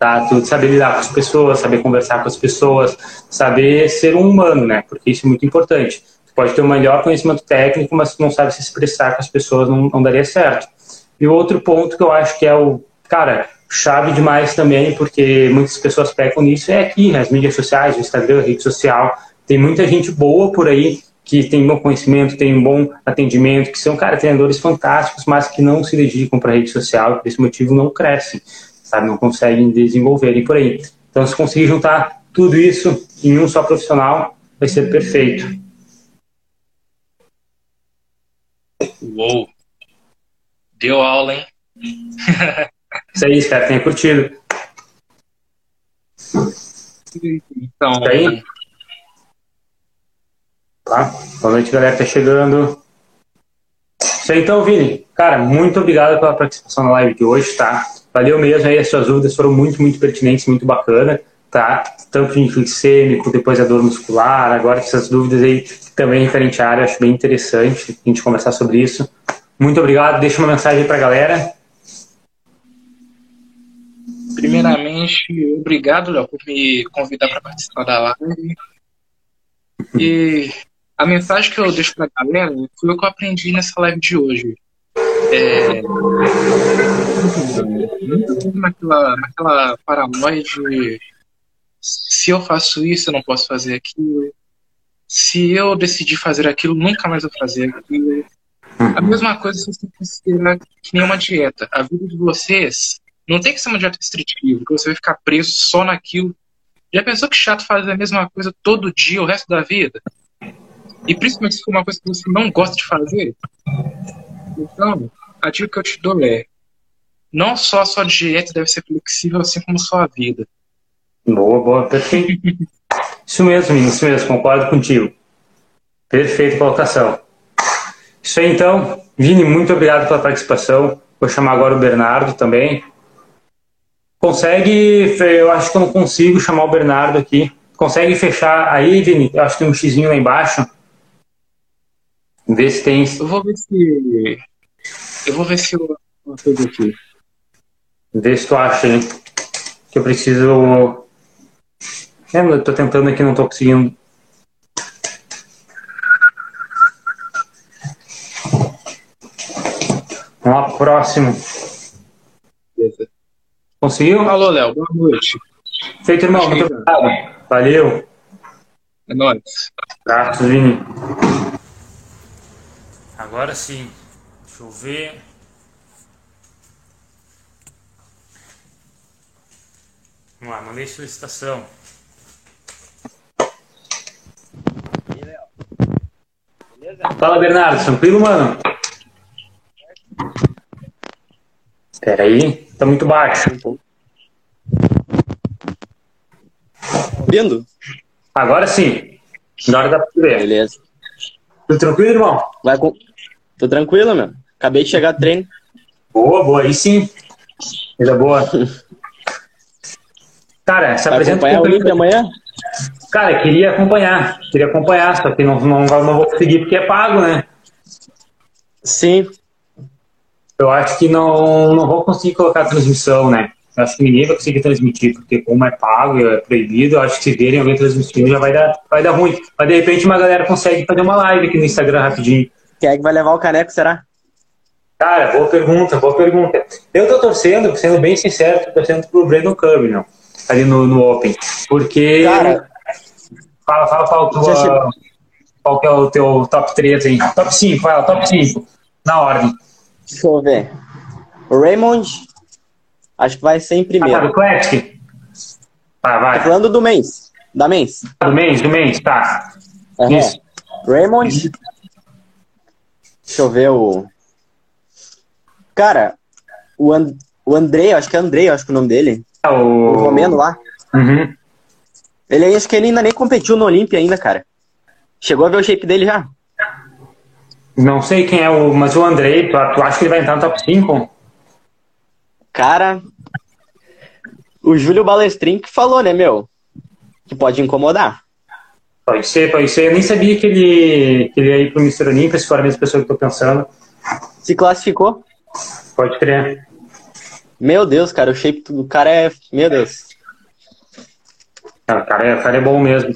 tá? Tu saber lidar com as pessoas, saber conversar com as pessoas, saber ser um humano, né? Porque isso é muito importante. Tu pode ter o melhor conhecimento técnico, mas tu não sabe se expressar com as pessoas, não, não daria certo. E o outro ponto que eu acho que é o, cara, chave demais também, porque muitas pessoas pecam nisso, é aqui, nas mídias sociais, no Instagram, rede social. Tem muita gente boa por aí que tem bom conhecimento, tem um bom atendimento, que são, cara, treinadores fantásticos, mas que não se dedicam para a rede social e por esse motivo não crescem sabe? Não conseguem desenvolver e por aí. Então, se conseguir juntar tudo isso em um só profissional, vai ser perfeito. Uou! Deu aula, hein? isso aí, espero que tenha curtido. Então, Isso aí? Tá? Boa noite, galera que tá chegando. Isso aí, então, Vini. Cara, muito obrigado pela participação na live de hoje, tá? Valeu mesmo aí, as suas dúvidas foram muito, muito pertinentes, muito bacana, tá? Tanto de glicêmico, depois a dor muscular, agora essas dúvidas aí também referente à área, acho bem interessante a gente conversar sobre isso. Muito obrigado, deixa uma mensagem para a galera. Primeiramente, obrigado, Léo, por me convidar para participar da live. E a mensagem que eu deixo para a galera foi o que eu aprendi nessa live de hoje. É, naquela, naquela paranoia de se eu faço isso, eu não posso fazer aquilo. Se eu decidir fazer aquilo, nunca mais vou fazer aquilo. A mesma coisa se você considerar que nem uma dieta. A vida de vocês não tem que ser uma dieta restritiva, que você vai ficar preso só naquilo. Já pensou que chato fazer a mesma coisa todo dia, o resto da vida? E principalmente se for uma coisa que você não gosta de fazer? Então, a dica que eu te dou é: não só a sua dieta deve ser flexível, assim como sua vida. Boa, boa, perfeito. isso mesmo, isso mesmo, concordo contigo. Perfeita colocação. Isso aí então, Vini, muito obrigado pela participação. Vou chamar agora o Bernardo também. Consegue, eu acho que eu não consigo chamar o Bernardo aqui. Consegue fechar aí, Vini? Eu acho que tem um xizinho lá embaixo. Vê se tem. Eu vou ver se. Eu vou ver se eu coisa aqui. Vê se tu acha, hein? Que eu preciso. É, eu tô tentando aqui, não tô conseguindo. Vamos lá, próximo. Conseguiu? Falou, Léo. Boa noite. Feito, irmão. Muito obrigado. Valeu. É nóis. Vini. Agora sim. Deixa eu ver. Vamos lá, mandei solicitação. Fala, Bernardo. Tranquilo, mano? Espera aí. Tá muito baixo. Ouvindo? Agora sim. Na hora da pra ver. Beleza. Tudo tranquilo, irmão? Vai com... Tô tranquilo, meu. Acabei de chegar do treino. Boa, boa. Aí sim. Coisa boa. Cara, se Vai apresenta acompanhar o Inter amanhã? Cara, queria acompanhar. Queria acompanhar, só que não, não, não vou conseguir porque é pago, né? Sim. Eu acho que não, não vou conseguir colocar transmissão, né? Eu acho que ninguém vai conseguir transmitir, porque como é pago, é proibido, eu acho que se verem alguém transmitindo já vai dar, vai dar ruim. Mas de repente uma galera consegue fazer uma live aqui no Instagram rapidinho. Quem é que vai levar o caneco, será? Cara, boa pergunta, boa pergunta. Eu tô torcendo, sendo bem sincero, tô torcendo pro Brandon Cub, não. Ali no, no Open. Porque. Cara, fala, fala qual, tua, chegou. qual que é o teu top 3 aí. Top 5, fala, top 5. Na ordem. Deixa eu ver. O Raymond, acho que vai ser em Ah, tá, primeiro. do Classic? Tá, Tô vai. falando do mês. Da mês. Do mês, do mês, tá. Aham. Isso. Raymond. Deixa eu ver o. Cara, o, And... o Andrei, acho que é Andrei, acho que é o nome dele. Ah, O O romeno lá. Uhum. Ele aí, acho que ele ainda nem competiu no Olímpia ainda, cara. Chegou a ver o shape dele já? Não sei quem é o. Mas o Andrei, tu, tu acha que ele vai entrar no top 5? Cara, o Júlio Balestrin que falou, né, meu? Que pode incomodar. Pode ser, pode ser. Eu nem sabia que ele, que ele ia ir pro Mr. Olympia, se for a mesma pessoa que eu tô pensando. Se classificou. Pode crer. Meu Deus, cara, o shape do cara é. Meu Deus. Cara, o cara é, cara é bom mesmo.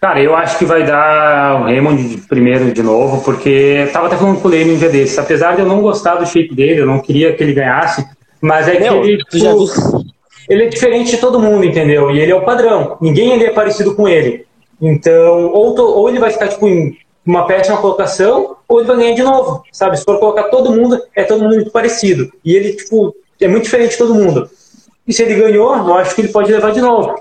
Cara, eu acho que vai dar o Raymond primeiro de novo, porque eu tava até falando com o Leme um dia desses. Apesar de eu não gostar do shape dele, eu não queria que ele ganhasse, mas é Meu, que ele, tipo, ele é diferente de todo mundo, entendeu? E ele é o padrão. Ninguém ali é parecido com ele. Então, ou, to- ou ele vai ficar tipo, em uma péssima colocação, ou ele vai ganhar de novo, sabe? Se for colocar todo mundo, é todo mundo muito parecido. E ele, tipo, é muito diferente de todo mundo. E se ele ganhou, eu acho que ele pode levar de novo.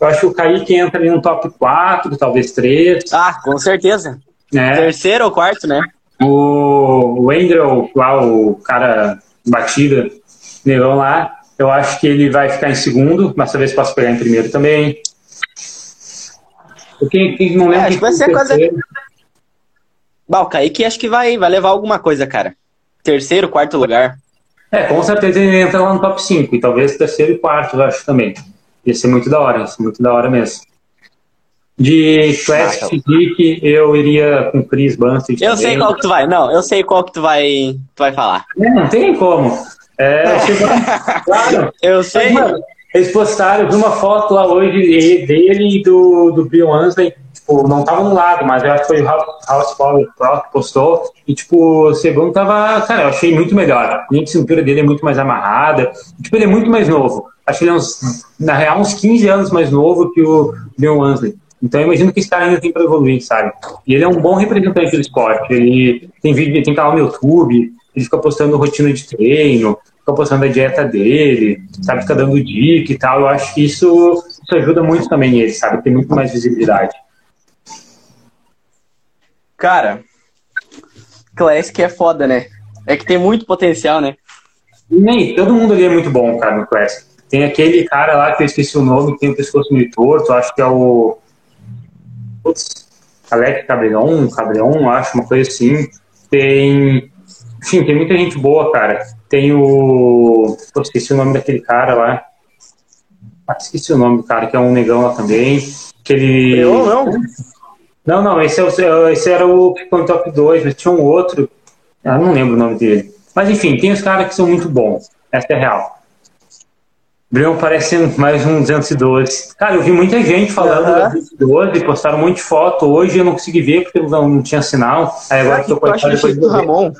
Eu acho que o Kaique entra ali no top 4, talvez 3. Ah, com certeza. Né? Terceiro ou quarto, né? O, o Andrew, lá, o cara batida, negão lá, eu acho que ele vai ficar em segundo, mas talvez possa pegar em primeiro também. Quem, quem não lembra É, acho que vai ser coisa-. Bah, o Kaique acho que vai, vai levar alguma coisa, cara. Terceiro, quarto lugar. É, com certeza ele entra lá no top 5, e talvez terceiro e quarto, eu acho também. Ia ser muito da hora, ia ser muito da hora mesmo. De Classic Physique, eu iria com o Chris Bunstead. Eu também. sei qual que tu vai. Não, eu sei qual que tu vai, tu vai falar. É, não tem como. É, claro. Eu Mas, sei. mano, eles postaram, eu vi uma foto lá hoje dele e do, do Bill Ansley, tipo, não tava no lado, mas eu acho que foi o House, Power Pro que postou, e tipo, o segundo tava, cara, eu achei muito melhor. A linha de cintura dele é muito mais amarrada, tipo, ele é muito mais novo. Acho que ele é uns, na real, uns 15 anos mais novo que o Bill Ansley. Então eu imagino que esse cara ainda tem para evoluir, sabe? E ele é um bom representante do esporte. Ele tem vídeo, tem canal no YouTube, ele fica postando rotina de treino, fica postando a dieta dele, sabe? Fica dando dica e tal. Eu acho que isso, isso ajuda muito também ele, sabe? Tem muito mais visibilidade. Cara, Classic é foda, né? É que tem muito potencial, né? Nem todo mundo ali é muito bom, cara, no Classic. Tem aquele cara lá que eu esqueci o nome, que tem o pescoço meio torto, acho que é o. Putz, Alex Cabreon, Cabreon, acho, uma coisa assim. Tem. Enfim, tem muita gente boa, cara. Tem o. Pô, esqueci o nome daquele cara lá. Ah, esqueci o nome do cara, que é um negão lá também. Que ele. Eu não. Não, não, esse, é o, esse era o top 2, mas tinha um outro. Eu não lembro o nome dele. Mas enfim, tem os caras que são muito bons. Essa é real. Breno parece mais um 212. Cara, eu vi muita gente falando uhum. do 212, postaram um monte de foto. Hoje eu não consegui ver porque não, não tinha sinal. Aí agora que eu tô depois do Ramon.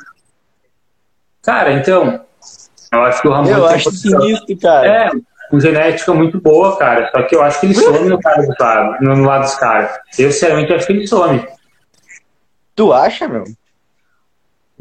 Cara, então, eu acho que o Ramon. Eu acho sinistro, cara. É, com genética muito boa, cara. Só que eu acho que ele some no, cara do lado, no lado dos caras. Eu, sinceramente, acho que ele some. Tu acha, meu?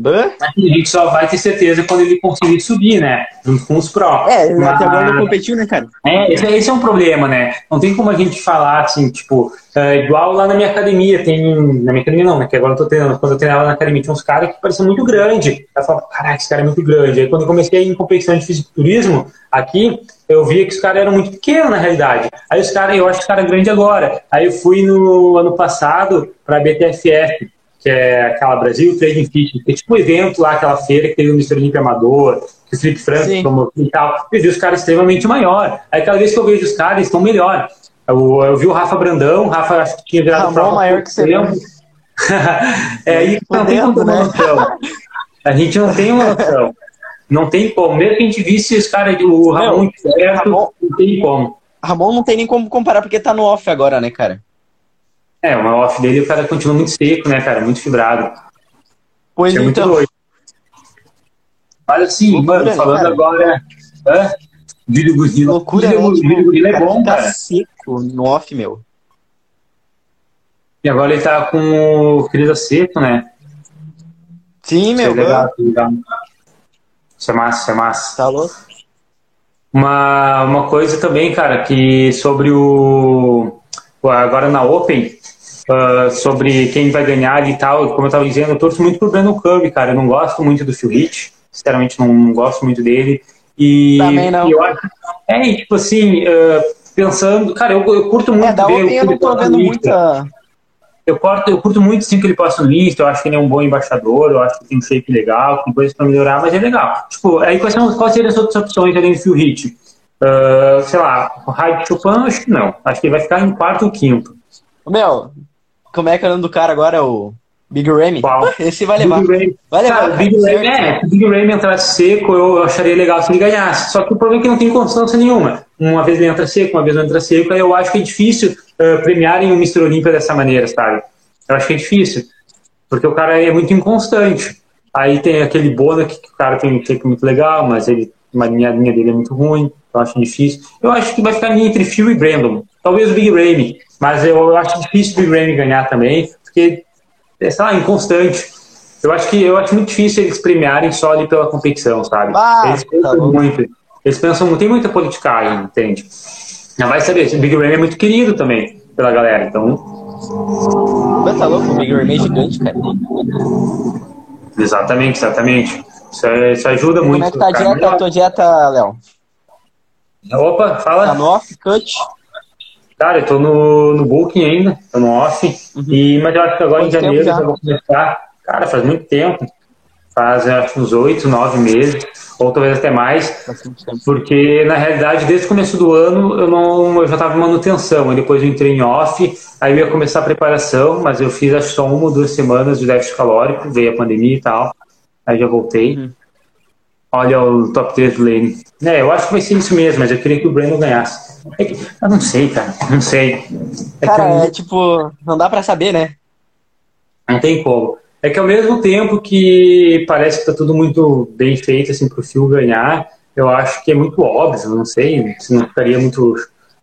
A gente só vai ter certeza quando ele conseguir subir, né? Junto com os pró. É, Mas... até agora não competiu, né, cara? É, esse, esse, é um problema, né? Não tem como a gente falar assim, tipo, é, igual lá na minha academia, tem. Na minha academia não, né? Que agora eu tô treinando. Quando eu treinava na academia, tinha uns caras que pareciam muito grande. Eu falava, caraca, esse cara é muito grande. Aí quando eu comecei em competição de fisiculturismo, aqui, eu via que os caras eram muito pequenos na realidade. Aí os caras, eu acho que os caras é grande agora. Aí eu fui no ano passado pra BTFF que é aquela Brasil Trading Fit, que é tipo um evento lá, aquela feira que teve o Mr. Olímpio Amador, que o Felipe Franco tomou e tal. Eu vi os caras extremamente maior. Aí cada vez que eu vejo os caras, eles estão melhor. Eu, eu vi o Rafa Brandão, o Rafa acho que tinha virado Ramon maior que você é, aí não tem né? noção. A gente não tem uma noção. Não tem como. Mesmo que a gente visse os caras, o Ramon Meu, perto, Ramon, não tem como. Ramon não tem nem como comparar, porque tá no off agora, né, cara? É, o off dele o cara continua muito seco, né, cara? Muito fibrado. Pois é então. Muito Mas assim, Loucura, mano, falando cara. agora. Hã? Vídeo Guzila. Loucura, vídeo, né? Tipo, vídeo Guzila é bom, cara. seco no off, meu. E agora ele tá com o Crisa Seco, né? Sim, meu. Isso é legal, legal. Isso é massa, isso é massa. Tá louco? Uma, uma coisa também, cara, que sobre o. Agora na Open, uh, sobre quem vai ganhar e tal. Como eu estava dizendo, eu torço muito pro Brandon Cub, cara. Eu não gosto muito do Phil Heath, sinceramente não, gosto muito dele. E Também não. eu acho. É, tipo assim, uh, pensando. Cara, eu, eu curto muito. É, da Open eu não tô vendo muita. Eu curto, eu curto muito sim que ele possa no lista, eu acho que ele é um bom embaixador, eu acho que tem um shape legal, tem coisas para melhorar, mas é legal. Tipo, aí quais, são, quais seriam as outras opções além do Phil Heath? Uh, sei lá, o Hype Chopin, acho que não. Acho que ele vai ficar em quarto ou quinto. Meu, como é que é o nome do cara agora? O Big Ramy? Esse vai levar. Big vai levar. Cara, Big Ramy, é, se o Big Ramy entrasse seco, eu acharia legal se ele ganhasse. Só que o problema é que não tem constância nenhuma. Uma vez ele entra seco, uma vez não entra seco, aí eu acho que é difícil uh, premiarem o Mr. Olímpia dessa maneira, sabe? Eu acho que é difícil. Porque o cara é muito inconstante. Aí tem aquele Bona que o cara tem um shape muito legal, mas ele, a linha, linha dele é muito ruim. Eu acho difícil. Eu acho que vai ficar entre Phil e Brandon. Talvez o Big Ramy. Mas eu acho difícil o Big Ramy ganhar também, porque, sei lá, inconstante. Eu acho que eu acho muito difícil eles premiarem só ali pela competição, sabe? Ah, eles pensam tá muito. Eles pensam, tem muita politicagem, entende? Não vai saber, o Big Ramy é muito querido também pela galera, então. Mas tá louco, o Big Ramy é gigante, cara. Exatamente, exatamente. Isso, é, isso ajuda muito. Como é que tá a dieta, a tua dieta, Léo? Opa, fala. Tá no off, cut? Cara, eu tô no, no Booking ainda, tô no off. Uhum. E, mas eu acho que agora Quanto em janeiro já? eu vou começar. Cara, faz muito tempo. Faz acho uns oito, nove meses, ou talvez até mais. Porque, na realidade, desde o começo do ano eu, não, eu já estava em manutenção. E depois eu entrei em off, aí eu ia começar a preparação, mas eu fiz acho só uma ou duas semanas de déficit calórico, veio a pandemia e tal. Aí já voltei. Uhum. Olha o top 3 do Lane. É, eu acho que vai ser isso mesmo, mas eu queria que o Brandon ganhasse. Eu não sei, cara. Não sei. É cara, eu... é tipo, não dá pra saber, né? Não tem como. É que ao mesmo tempo que parece que tá tudo muito bem feito assim pro Phil ganhar, eu acho que é muito óbvio, não sei, se não ficaria muito,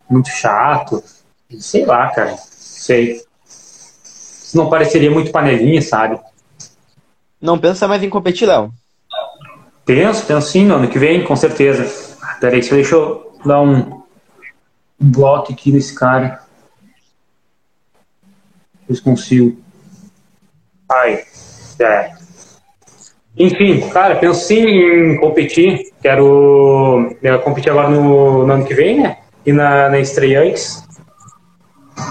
muito chato. Sei lá, cara. Sei. Se não pareceria muito panelinha, sabe? Não pensa mais em competir, Léo. Penso, penso sim, no ano que vem, com certeza. Peraí, deixa eu dar um bloco aqui nesse cara. Eu consigo. Ai, é. Enfim, cara, penso sim em competir. Quero, quero competir agora no, no, ano que vem, né? E na, na estreantes.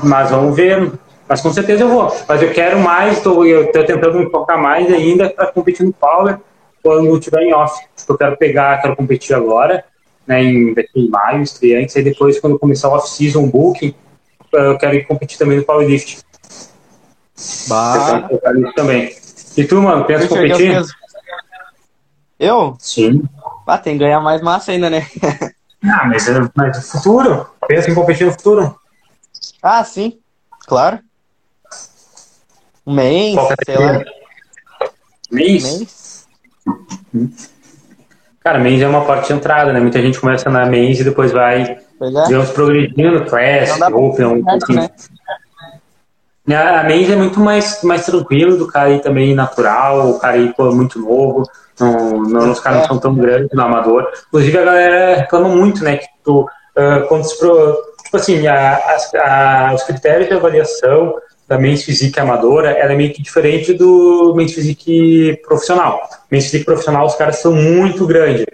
Mas vamos ver. Mas com certeza eu vou. Mas eu quero mais, tô, eu tô tentando me focar mais ainda para competir no Power quando estiver em off. Eu quero pegar, quero competir agora, né, em, em maio, estreantes, aí depois, quando começar o off-season booking, eu quero competir também no powerlifting. Bah. também. E tu, mano, pensa em competir? Eu? Sim. Ah, tem que ganhar mais massa ainda, né? ah, mas, mas no futuro? Pensa em competir no futuro? Ah, sim. Claro. Um mês, sei lá. Mês? mês? Cara, mês é uma parte de entrada, né? Muita gente começa na mês e depois vai, é. digamos, progredindo, Clash, Open, um pouquinho. Né? A mês é muito mais, mais tranquilo do cara ir também natural, o cara ir pô, muito novo, não, não, os caras não são tão grandes no amador. Inclusive a galera reclama muito, né? Que tu, uh, quando se pro, tipo assim, a, a, a, os critérios de avaliação da Men's Physique amadora, ela é meio que diferente do Men's Physique profissional. Men's Physique profissional, os caras são muito grandes,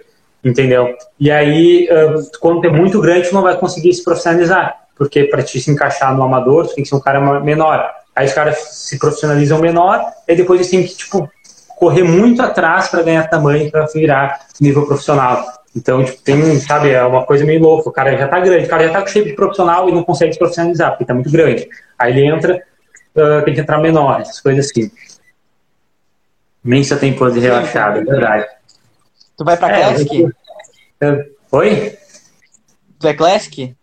entendeu? E aí, uh, quando é muito grande, tu não vai conseguir se profissionalizar, porque para te se encaixar no amador, tu tem que ser um cara menor. Aí os caras se profissionalizam menor, e depois eles têm que, tipo, correr muito atrás para ganhar tamanho, para virar nível profissional. Então, tipo, tem, sabe, é uma coisa meio louca. O cara já tá grande, o cara já tá com shape de profissional e não consegue se profissionalizar, porque tá muito grande. Aí ele entra, uh, tem que entrar menor, essas coisas assim. Mensa tem pose relaxada, é verdade. Tu vai pra é, Classic? Eu... Oi? Tu é Classic?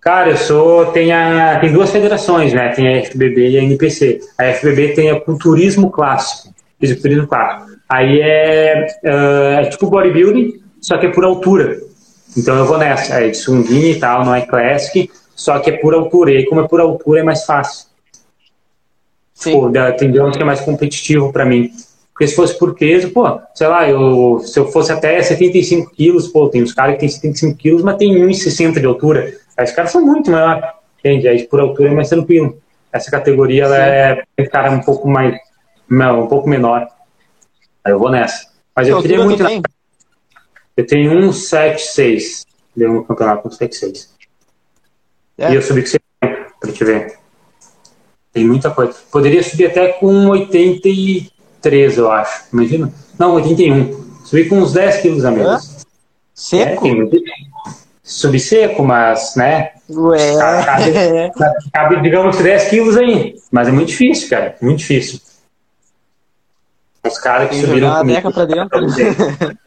Cara, eu sou. Tem, a, tem duas federações, né? Tem a FBB e a NPC. A FBB tem o culturismo clássico. Fisiculturismo clássico. Aí é, uh, é tipo bodybuilding, só que é por altura. Então eu vou nessa. É de sunguinha e tal, não é classic, só que é por altura. E aí, como é por altura, é mais fácil. Pô, tem anos que é mais competitivo para mim. Porque se fosse por peso, pô, sei lá, eu, se eu fosse até 75 quilos, pô, tem uns caras que tem 75 quilos, mas tem 1,60 de altura. Aí os caras são muito maiores. Entende? Aí por altura é mais tranquilo. Essa categoria ela é cara um pouco mais. Não, um pouco menor. Aí eu vou nessa. Mas eu queria muito. Eu tenho 1,76. Deu um campeonato com 1,76. É. E eu subi com 100 pra te ver. Tem muita coisa. Poderia subir até com 83, eu acho. Imagina? Não, 81. Subir com uns 10 quilos a menos. Seco? É, tem Subir seco, mas, né? Ué. Cabe, cabe, digamos, 10 quilos aí. Mas é muito difícil, cara. Muito difícil. Os caras que tem subiram comigo. Pra dentro.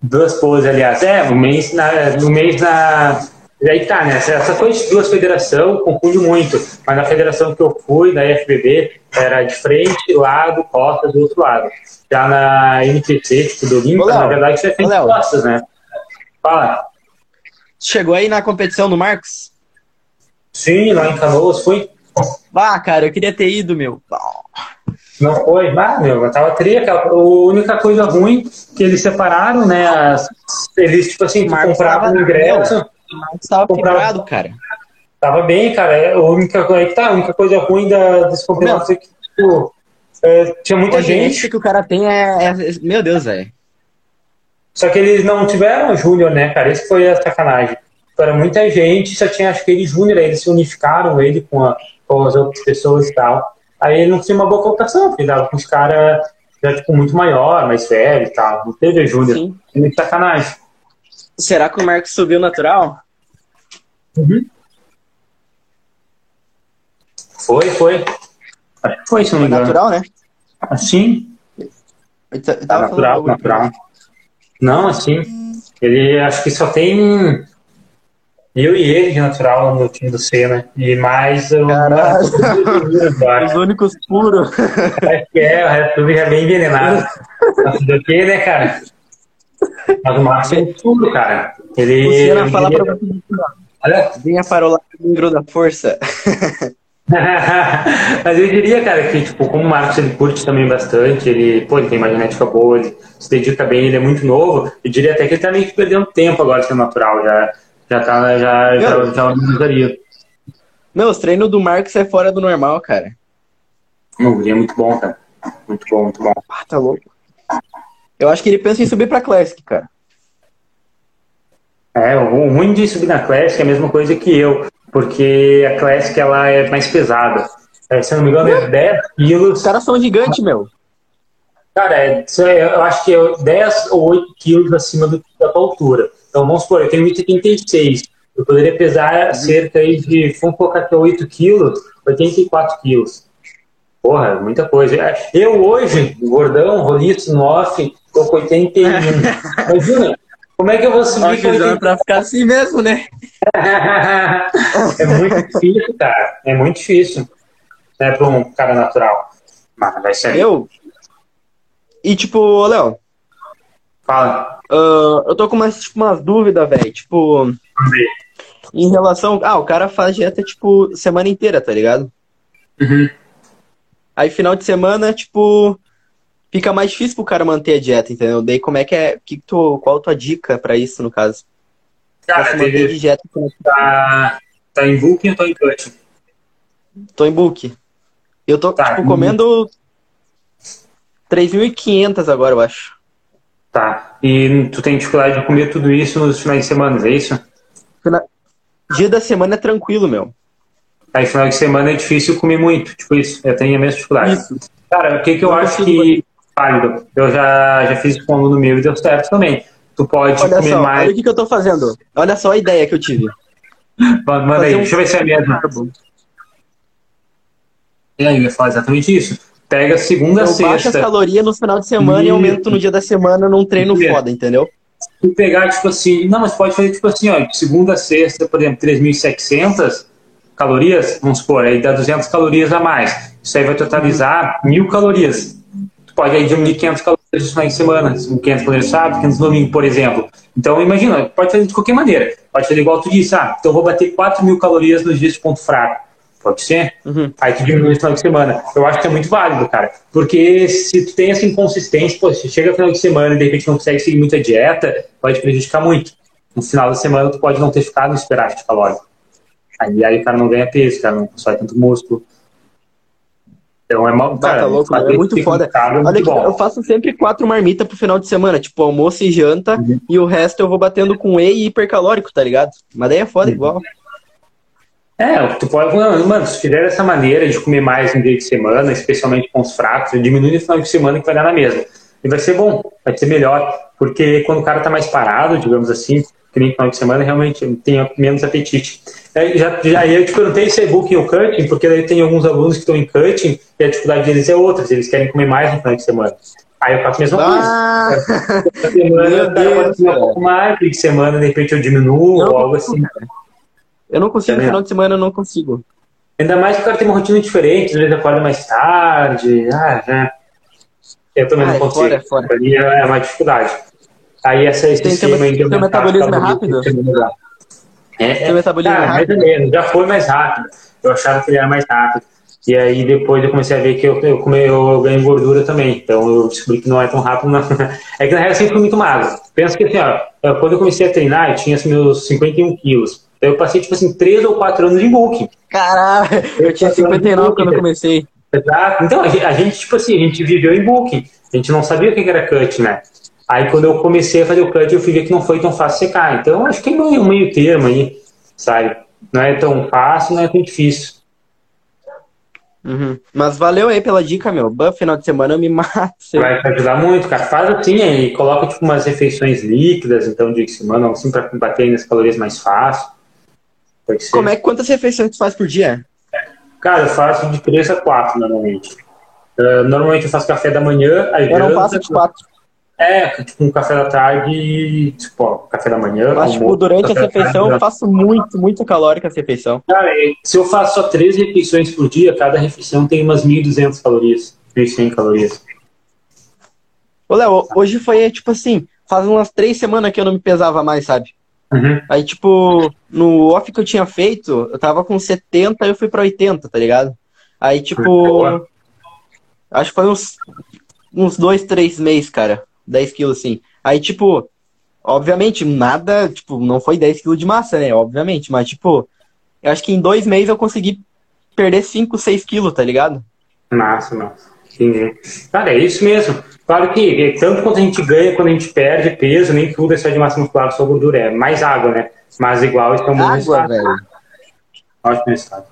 Duas poses, aliás. É, no mês na, no mês na, e aí tá, né? Essa coisa de duas federações confunde muito. Mas na federação que eu fui, da FBB, era de frente, lado, costas do outro lado. Já na NPC, tipo, do Olímpico, na verdade, isso é e costas, né? Fala. Chegou aí na competição do Marcos? Sim, lá em Canoas, fui. Ah, cara, eu queria ter ido, meu. Não foi? Ah, meu, eu tava tria. A única coisa ruim que eles separaram, né? As, eles, tipo assim, compravam o ingresso. Mas tava quebrado, cara. Tava bem, cara. É, a única, é que tá, a única coisa ruim da, desse campeonato é que tipo, é, tinha muita gente. que o cara tem é. é meu Deus, velho. Só que eles não tiveram Júnior, né, cara? Isso foi a sacanagem. Era muita gente, só tinha acho que ele Júnior, aí eles se unificaram ele com, a, com as outras pessoas e tal. Aí ele não tinha uma boa colocação, porque dava com os caras já tipo, muito maior, mais velho e tal. Não teve Júnior. Sacanagem. Será que o Marcos subiu natural? Uhum. Foi, foi. Acho que foi, se não me engano. Natural, né? Assim? Tá, natural, natural. Não, assim. Ele acho que só tem eu e ele de natural no time do Senna. E mais o. Os únicos puros. Acho que é, o resto é bem envenenado. Do que, né, cara? Mas o Marcos é tudo, cara. Ele. O Senna fala pra você. Olha. Vinha para o lado da força. Mas eu diria, cara, que tipo, como o Marcos ele curte também bastante, ele, pô, ele tem uma genética boa, ele se dedica bem, ele é muito novo, eu diria até que ele tá meio que perdendo tempo agora sendo natural, já, já tá, já, Meu, já, já organizaria. Meu, os treinos do Marcos é fora do normal, cara. Não, ele é muito bom, cara. Muito bom, muito bom. Ah, tá louco. Eu acho que ele pensa em subir pra Classic, cara. É, o ruim de subir na Classic é a mesma coisa que eu, porque a Classic ela é mais pesada. É, se eu não me engano, é 10 quilos. Os caras são gigantes, meu. Cara, é, eu acho que é 10 ou 8 quilos acima do, da tua altura. Então vamos supor, eu tenho 1,76. eu poderia pesar cerca aí de, vamos colocar aqui 8 quilos, 84 quilos. Porra, muita coisa. Eu hoje, gordão, roliço, no off, tô com 81. Imagina, como é que eu vou subir com 81? Pra ficar assim mesmo, né? é muito difícil, cara. É muito difícil. Né, pra um cara natural. Mas vai ser. Eu? E tipo, Léo. Fala. Uh, eu tô com umas, tipo, umas dúvidas, velho. Tipo. Em relação. Ah, o cara faz dieta, tipo, semana inteira, tá ligado? Uhum. Aí final de semana, tipo. Fica mais difícil pro cara manter a dieta, entendeu? Daí como é que é. Que tu, qual a tua dica pra isso, no caso? Cara, teve... de dieta, tá, tá em booking ou tô em cut? Tô em book. Eu tô, tá, tipo, comendo 3.500 agora, eu acho. Tá. E tu tem dificuldade de comer tudo isso nos finais de semana, é isso? Dia da semana é tranquilo, meu. Aí final de semana é difícil comer muito, tipo isso. Eu tenho a mesma dificuldade. Isso. Cara, o que, que eu, eu acho que válido? Eu já, já fiz com um aluno meu e deu certo também. Tu pode olha comer só, mais. Olha o que, que eu tô fazendo. Olha só a ideia que eu tive. Manda aí, um... deixa eu ver se é a mesma. E aí, eu ia falar exatamente isso. Pega segunda, eu sexta. Baixa as calorias no final de semana e, e aumento no dia da semana num treino foda, entendeu? Se pegar, tipo assim, não, mas pode fazer tipo assim, ó, segunda, sexta, por exemplo, 3.700 calorias, vamos supor, aí dá 200 calorias a mais. Isso aí vai totalizar mil calorias. Tu pode aí diminuir 500 calorias no final de semana, 500 calorias sábado, 500 domingo, por exemplo. Então, imagina, pode fazer de qualquer maneira. Pode fazer igual tu disse, ah, então eu vou bater 4 mil calorias nos dias de ponto fraco. Pode ser? Uhum. Aí tu diminui no final de semana. Eu acho que é muito válido, cara. Porque se tu tem essa inconsistência, pô, se chega no final de semana e de repente não consegue seguir muita dieta, pode prejudicar muito. No final da semana tu pode não ter ficado no esperado de calórico. Aí, aí o cara não ganha peso, o cara não constrói tanto músculo. Então é mal, cara, tá louco, é muito foda. É muito Olha, bom. eu faço sempre quatro marmitas pro final de semana, tipo almoço e janta, uhum. e o resto eu vou batendo com whey e hipercalórico, tá ligado? Mas daí é foda uhum. igual. É, tu pode, mano, se fizer dessa maneira de comer mais no dia de semana, especialmente com os fracos, diminui no final de semana que vai dar na mesma. E vai ser bom, vai ser melhor, porque quando o cara tá mais parado, digamos assim, que nem final de semana, realmente tem menos apetite. É, já, já eu te perguntei se é booking ou cutting, porque daí tem alguns alunos que estão em cutting e a dificuldade deles é outra, eles querem comer mais no final de semana. Aí eu faço a mesma ah, coisa. Na semana eu comer um pouco mais, de semana de repente eu diminuo ou algo assim. Eu não consigo, no final de semana eu não consigo. Ainda mais que o cara tem uma rotina diferente, às vezes acorda mais tarde. Ah, já. Eu também ah, não consigo. É fora, é fora. é uma dificuldade. Aí essa, esse aí de Seu metabolismo é rápido? É, Seu metabolismo é rápido? Mais ou menos, já foi mais rápido. Eu achava que ele era mais rápido. E aí depois eu comecei a ver que eu, eu, come, eu ganho gordura também. Então eu descobri que não é tão rápido, não. É que na real eu sempre fui muito magro. Pensa que assim, ó, quando eu comecei a treinar, eu tinha assim, meus 51 quilos. Eu passei, tipo assim, 3 ou 4 anos em bulking. Caralho, eu tinha 59 quando eu comecei. Exato. Então, a gente, tipo assim, a gente viveu em bulking. A gente não sabia o que era cut, né? Aí, quando eu comecei a fazer o cut, eu fui ver que não foi tão fácil secar. Então, acho que é um meio termo aí, sabe? Não é tão fácil, não é tão difícil. Uhum. Mas valeu aí pela dica, meu. Buff, final de semana eu me mato. Vai te ajudar muito, cara. Faz assim aí, coloca tipo umas refeições líquidas, então, de semana, assim, pra bater nas calorias mais fácil. Como é que quantas refeições tu faz por dia? Cara, eu faço de 3 a 4 normalmente. Uh, normalmente eu faço café da manhã, aí Eu não faço de 4. É, tipo um café da tarde, tipo, ó, café da manhã. Mas, tipo, durante a refeição eu faço muito, muito calórica essa refeição. Cara, se eu faço só três refeições por dia, cada refeição tem umas 1.200 calorias, 1.100 calorias. Ô, Léo, hoje foi, tipo assim, faz umas três semanas que eu não me pesava mais, sabe? Uhum. Aí, tipo, no off que eu tinha feito, eu tava com 70 e eu fui pra 80, tá ligado? Aí, tipo. Acho que foi uns, uns dois, três meses, cara. 10 quilos, assim. Aí, tipo, obviamente, nada, tipo, não foi 10 quilos de massa, né? Obviamente, mas, tipo, eu acho que em dois meses eu consegui perder 5, 6 quilos, tá ligado? Massa, massa. Entendi. Cara, é isso mesmo. Claro que tanto quanto a gente ganha, quando a gente perde peso, nem tudo é só de massa muscular, só gordura, é mais água, né? Mas igual, isso é um bom resultado. Velho. Ótimo resultado.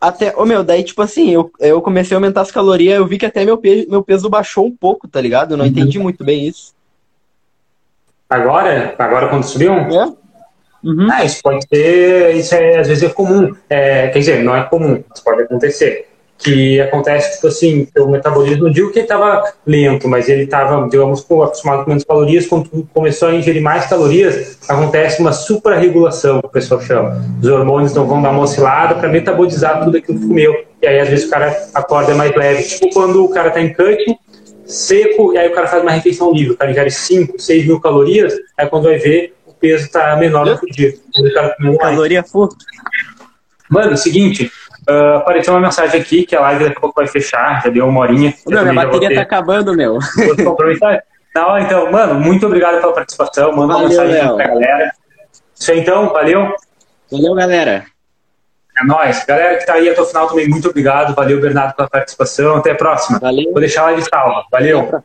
Até, ô meu, daí, tipo assim, eu, eu comecei a aumentar as calorias, eu vi que até meu peso, meu peso baixou um pouco, tá ligado? Eu não uhum. entendi muito bem isso. Agora? Agora quando subiu? É. Uhum. Ah, isso pode ser, isso é, às vezes é comum. É, quer dizer, não é comum, mas pode acontecer. Que acontece, tipo assim, o metabolismo, não digo que ele estava lento, mas ele estava, digamos, acostumado com menos calorias. Quando tu começou a ingerir mais calorias, acontece uma suprarregulação, que o pessoal chama. Os hormônios não vão dar uma oscilada para metabolizar tudo aquilo que comeu. E aí, às vezes, o cara acorda mais leve. Tipo quando o cara está em cut, seco, e aí o cara faz uma refeição livre. O cara ingere 5, 6 mil calorias, aí quando vai ver, peso está menor do que o dia. Caloria full. Mano, seguinte, uh, apareceu uma mensagem aqui que a live daqui a pouco vai fechar, já deu uma horinha. Meu, minha bateria ter... tá acabando, meu. Não, então, mano, muito obrigado pela participação. Manda uma mensagem Léo. pra galera. Isso aí, então, valeu. Valeu, galera. É nóis. Galera que tá aí até o final também, muito obrigado. Valeu, Bernardo, pela participação. Até a próxima. Valeu. Vou deixar a live salva. Valeu.